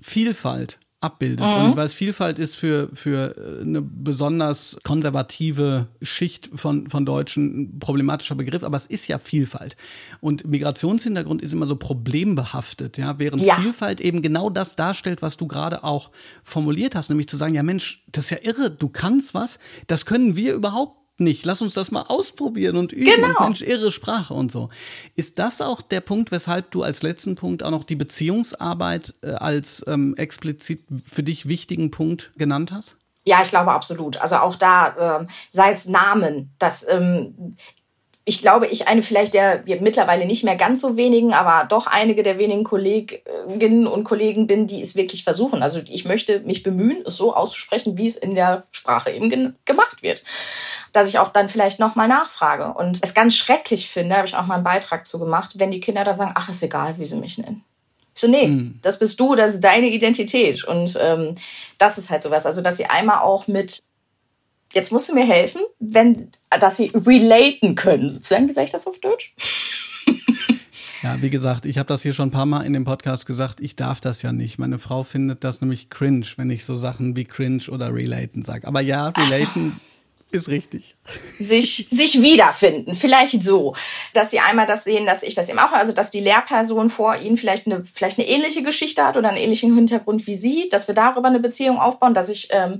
Vielfalt abbildet. Mhm. Und ich weiß, Vielfalt ist für, für äh, eine besonders konservative Schicht von, von Deutschen ein problematischer Begriff, aber es ist ja Vielfalt. Und Migrationshintergrund ist immer so problembehaftet, ja, während ja. Vielfalt eben genau das darstellt, was du gerade auch formuliert hast, nämlich zu sagen, ja Mensch, das ist ja irre, du kannst was, das können wir überhaupt nicht. Lass uns das mal ausprobieren und üben. Genau. Und Mensch, irre Sprache und so. Ist das auch der Punkt, weshalb du als letzten Punkt auch noch die Beziehungsarbeit äh, als ähm, explizit für dich wichtigen Punkt genannt hast? Ja, ich glaube absolut. Also auch da, äh, sei es Namen, dass ähm, ich glaube, ich eine vielleicht der wir mittlerweile nicht mehr ganz so wenigen, aber doch einige der wenigen Kolleginnen und Kollegen bin, die es wirklich versuchen. Also ich möchte mich bemühen, es so auszusprechen, wie es in der Sprache eben gemacht wird. Dass ich auch dann vielleicht nochmal nachfrage. Und es ganz schrecklich finde, habe ich auch mal einen Beitrag zu gemacht, wenn die Kinder dann sagen, ach, ist egal, wie sie mich nennen. Ich so, nee, mhm. das bist du, das ist deine Identität. Und ähm, das ist halt sowas. Also, dass sie einmal auch mit jetzt musst du mir helfen, wenn, dass sie relaten können. Sozusagen, wie sage ich das auf Deutsch? Ja, wie gesagt, ich habe das hier schon ein paar Mal in dem Podcast gesagt, ich darf das ja nicht. Meine Frau findet das nämlich cringe, wenn ich so Sachen wie cringe oder relaten sage. Aber ja, relaten ist richtig. Sich, sich wiederfinden. Vielleicht so, dass sie einmal das sehen, dass ich das eben auch, also dass die Lehrperson vor ihnen vielleicht eine, vielleicht eine ähnliche Geschichte hat oder einen ähnlichen Hintergrund wie sie, dass wir darüber eine Beziehung aufbauen, dass ich, ähm,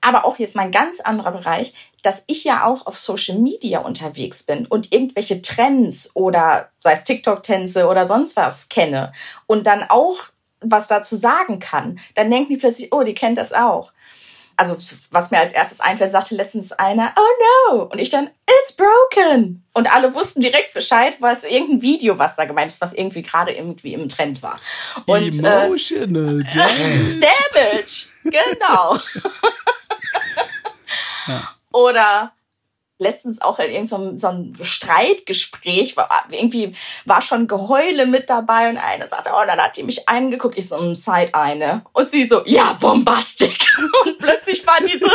aber auch jetzt mein ganz anderer Bereich, dass ich ja auch auf Social Media unterwegs bin und irgendwelche Trends oder sei es TikTok-Tänze oder sonst was kenne und dann auch was dazu sagen kann, dann denken die plötzlich, oh, die kennt das auch also was mir als erstes einfällt, sagte letztens einer, oh no. Und ich dann, it's broken. Und alle wussten direkt Bescheid, was irgendein Video, was da gemeint ist, was irgendwie gerade irgendwie im Trend war. Und, Emotional äh, [laughs] damage. damage. Genau. [laughs] ja. Oder letztens auch in irgendeinem so einem Streitgespräch, war, irgendwie war schon Geheule mit dabei und einer sagte, oh, dann hat die mich angeguckt, ich so, um Side eine. Und sie so, ja, bombastic. [laughs] Und plötzlich war diese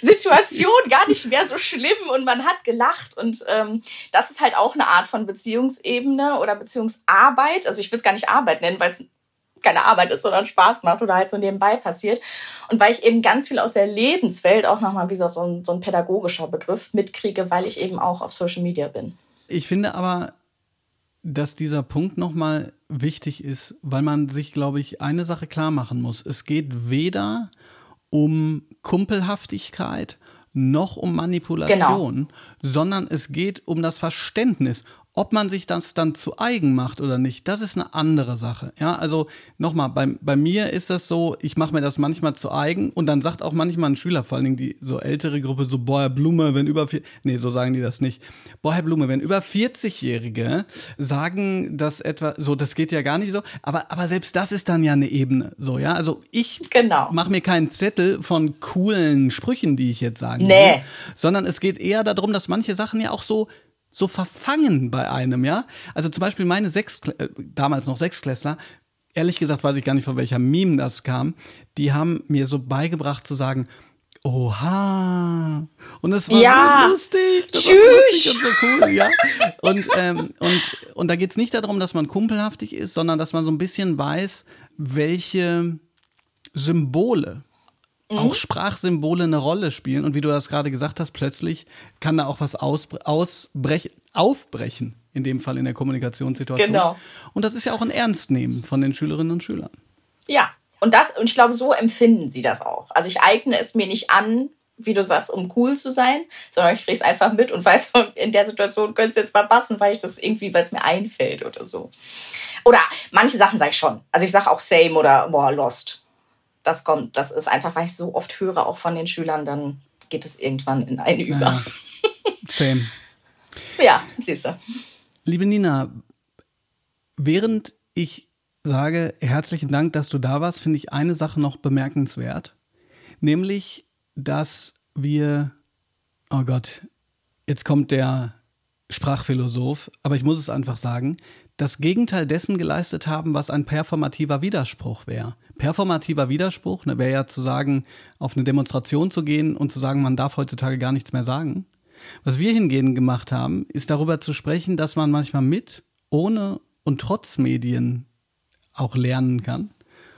Situation gar nicht mehr so schlimm und man hat gelacht. Und ähm, das ist halt auch eine Art von Beziehungsebene oder Beziehungsarbeit. Also ich will es gar nicht Arbeit nennen, weil es keine Arbeit ist, sondern Spaß macht oder halt so nebenbei passiert. Und weil ich eben ganz viel aus der Lebenswelt, auch nochmal wie so ein, so ein pädagogischer Begriff, mitkriege, weil ich eben auch auf Social Media bin. Ich finde aber, dass dieser Punkt nochmal wichtig ist, weil man sich, glaube ich, eine Sache klar machen muss. Es geht weder um Kumpelhaftigkeit noch um Manipulation, genau. sondern es geht um das Verständnis. Ob man sich das dann zu eigen macht oder nicht, das ist eine andere Sache. Ja, also nochmal, bei, bei mir ist das so, ich mache mir das manchmal zu eigen und dann sagt auch manchmal ein Schüler, vor allen Dingen die so ältere Gruppe, so, boah, Herr Blume, wenn über, vier, nee, so sagen die das nicht. Boah, Herr Blume, wenn über 40-Jährige sagen, dass etwa, so, das geht ja gar nicht so, aber, aber selbst das ist dann ja eine Ebene, so, ja. Also ich genau. mache mir keinen Zettel von coolen Sprüchen, die ich jetzt sagen nee. will, sondern es geht eher darum, dass manche Sachen ja auch so so verfangen bei einem, ja? Also zum Beispiel meine sechs, äh, damals noch Sechsklässler, ehrlich gesagt weiß ich gar nicht, von welcher Meme das kam, die haben mir so beigebracht zu sagen, Oha. Und das war ja. so lustig. Das Tschüss. lustig und so cool, ja. Und, ähm, und, und da geht es nicht darum, dass man kumpelhaftig ist, sondern dass man so ein bisschen weiß, welche Symbole mhm. auch Sprachsymbole eine Rolle spielen. Und wie du das gerade gesagt hast, plötzlich kann da auch was ausbrechen, aufbrechen, in dem Fall in der Kommunikationssituation. Genau. Und das ist ja auch ein Ernstnehmen von den Schülerinnen und Schülern. Ja, und das, und ich glaube, so empfinden sie das auch. Also ich eigne es mir nicht an, wie du sagst, um cool zu sein, sondern ich kriege es einfach mit und [laughs] weiß, in der Situation könnte es jetzt mal passen, weil ich das irgendwie, weil es mir einfällt oder so. Oder manche Sachen sage ich schon. Also ich sage auch same oder boah, lost das kommt, das ist einfach, weil ich so oft höre, auch von den Schülern, dann geht es irgendwann in einen über. Ja, same. [laughs] ja, siehst du. Liebe Nina, während ich sage, herzlichen Dank, dass du da warst, finde ich eine Sache noch bemerkenswert. Nämlich, dass wir, oh Gott, Jetzt kommt der Sprachphilosoph, aber ich muss es einfach sagen, das Gegenteil dessen geleistet haben, was ein performativer Widerspruch wäre. Performativer Widerspruch ne, wäre ja zu sagen, auf eine Demonstration zu gehen und zu sagen, man darf heutzutage gar nichts mehr sagen. Was wir hingegen gemacht haben, ist darüber zu sprechen, dass man manchmal mit, ohne und trotz Medien auch lernen kann.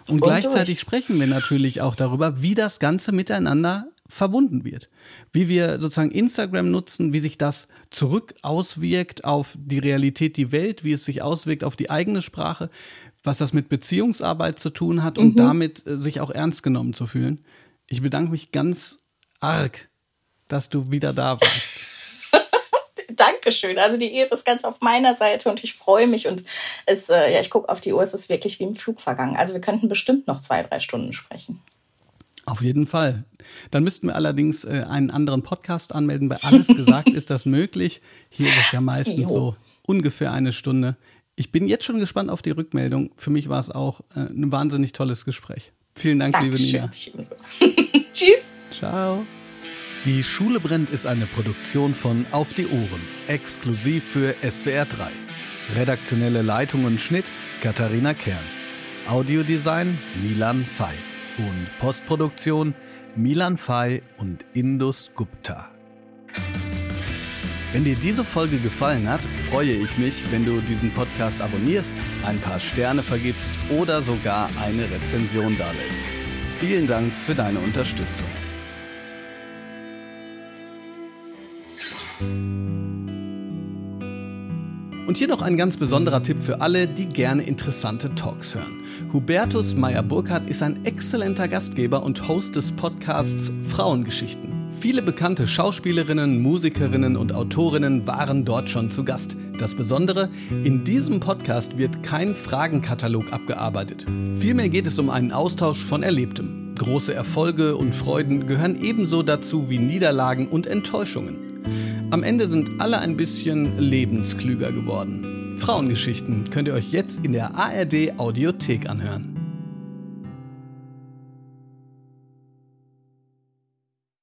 Und, und gleichzeitig durch. sprechen wir natürlich auch darüber, wie das Ganze miteinander verbunden wird. Wie wir sozusagen Instagram nutzen, wie sich das zurück auswirkt auf die Realität, die Welt, wie es sich auswirkt auf die eigene Sprache, was das mit Beziehungsarbeit zu tun hat und mhm. damit äh, sich auch ernst genommen zu fühlen. Ich bedanke mich ganz arg, dass du wieder da warst. [laughs] Dankeschön. Also die Ehre ist ganz auf meiner Seite und ich freue mich und es, äh, ja, ich gucke auf die Uhr, es ist wirklich wie im Flug vergangen. Also wir könnten bestimmt noch zwei, drei Stunden sprechen. Auf jeden Fall. Dann müssten wir allerdings äh, einen anderen Podcast anmelden. Bei alles gesagt [laughs] ist das möglich. Hier ist es ja meistens jo. so ungefähr eine Stunde. Ich bin jetzt schon gespannt auf die Rückmeldung. Für mich war es auch äh, ein wahnsinnig tolles Gespräch. Vielen Dank, Dankeschön. liebe Nina. [laughs] Tschüss. Ciao. Die Schule brennt ist eine Produktion von Auf die Ohren, exklusiv für SWR 3. Redaktionelle Leitung und Schnitt Katharina Kern. Audiodesign Milan Fay und Postproduktion Milan Fay und Indus Gupta. Wenn dir diese Folge gefallen hat, freue ich mich, wenn du diesen Podcast abonnierst, ein paar Sterne vergibst oder sogar eine Rezension dalässt. Vielen Dank für deine Unterstützung. Und hier noch ein ganz besonderer Tipp für alle, die gerne interessante Talks hören. Hubertus Meyer-Burkhardt ist ein exzellenter Gastgeber und Host des Podcasts Frauengeschichten. Viele bekannte Schauspielerinnen, Musikerinnen und Autorinnen waren dort schon zu Gast. Das Besondere, in diesem Podcast wird kein Fragenkatalog abgearbeitet. Vielmehr geht es um einen Austausch von Erlebtem. Große Erfolge und Freuden gehören ebenso dazu wie Niederlagen und Enttäuschungen. Am Ende sind alle ein bisschen lebensklüger geworden. Frauengeschichten könnt ihr euch jetzt in der ARD Audiothek anhören.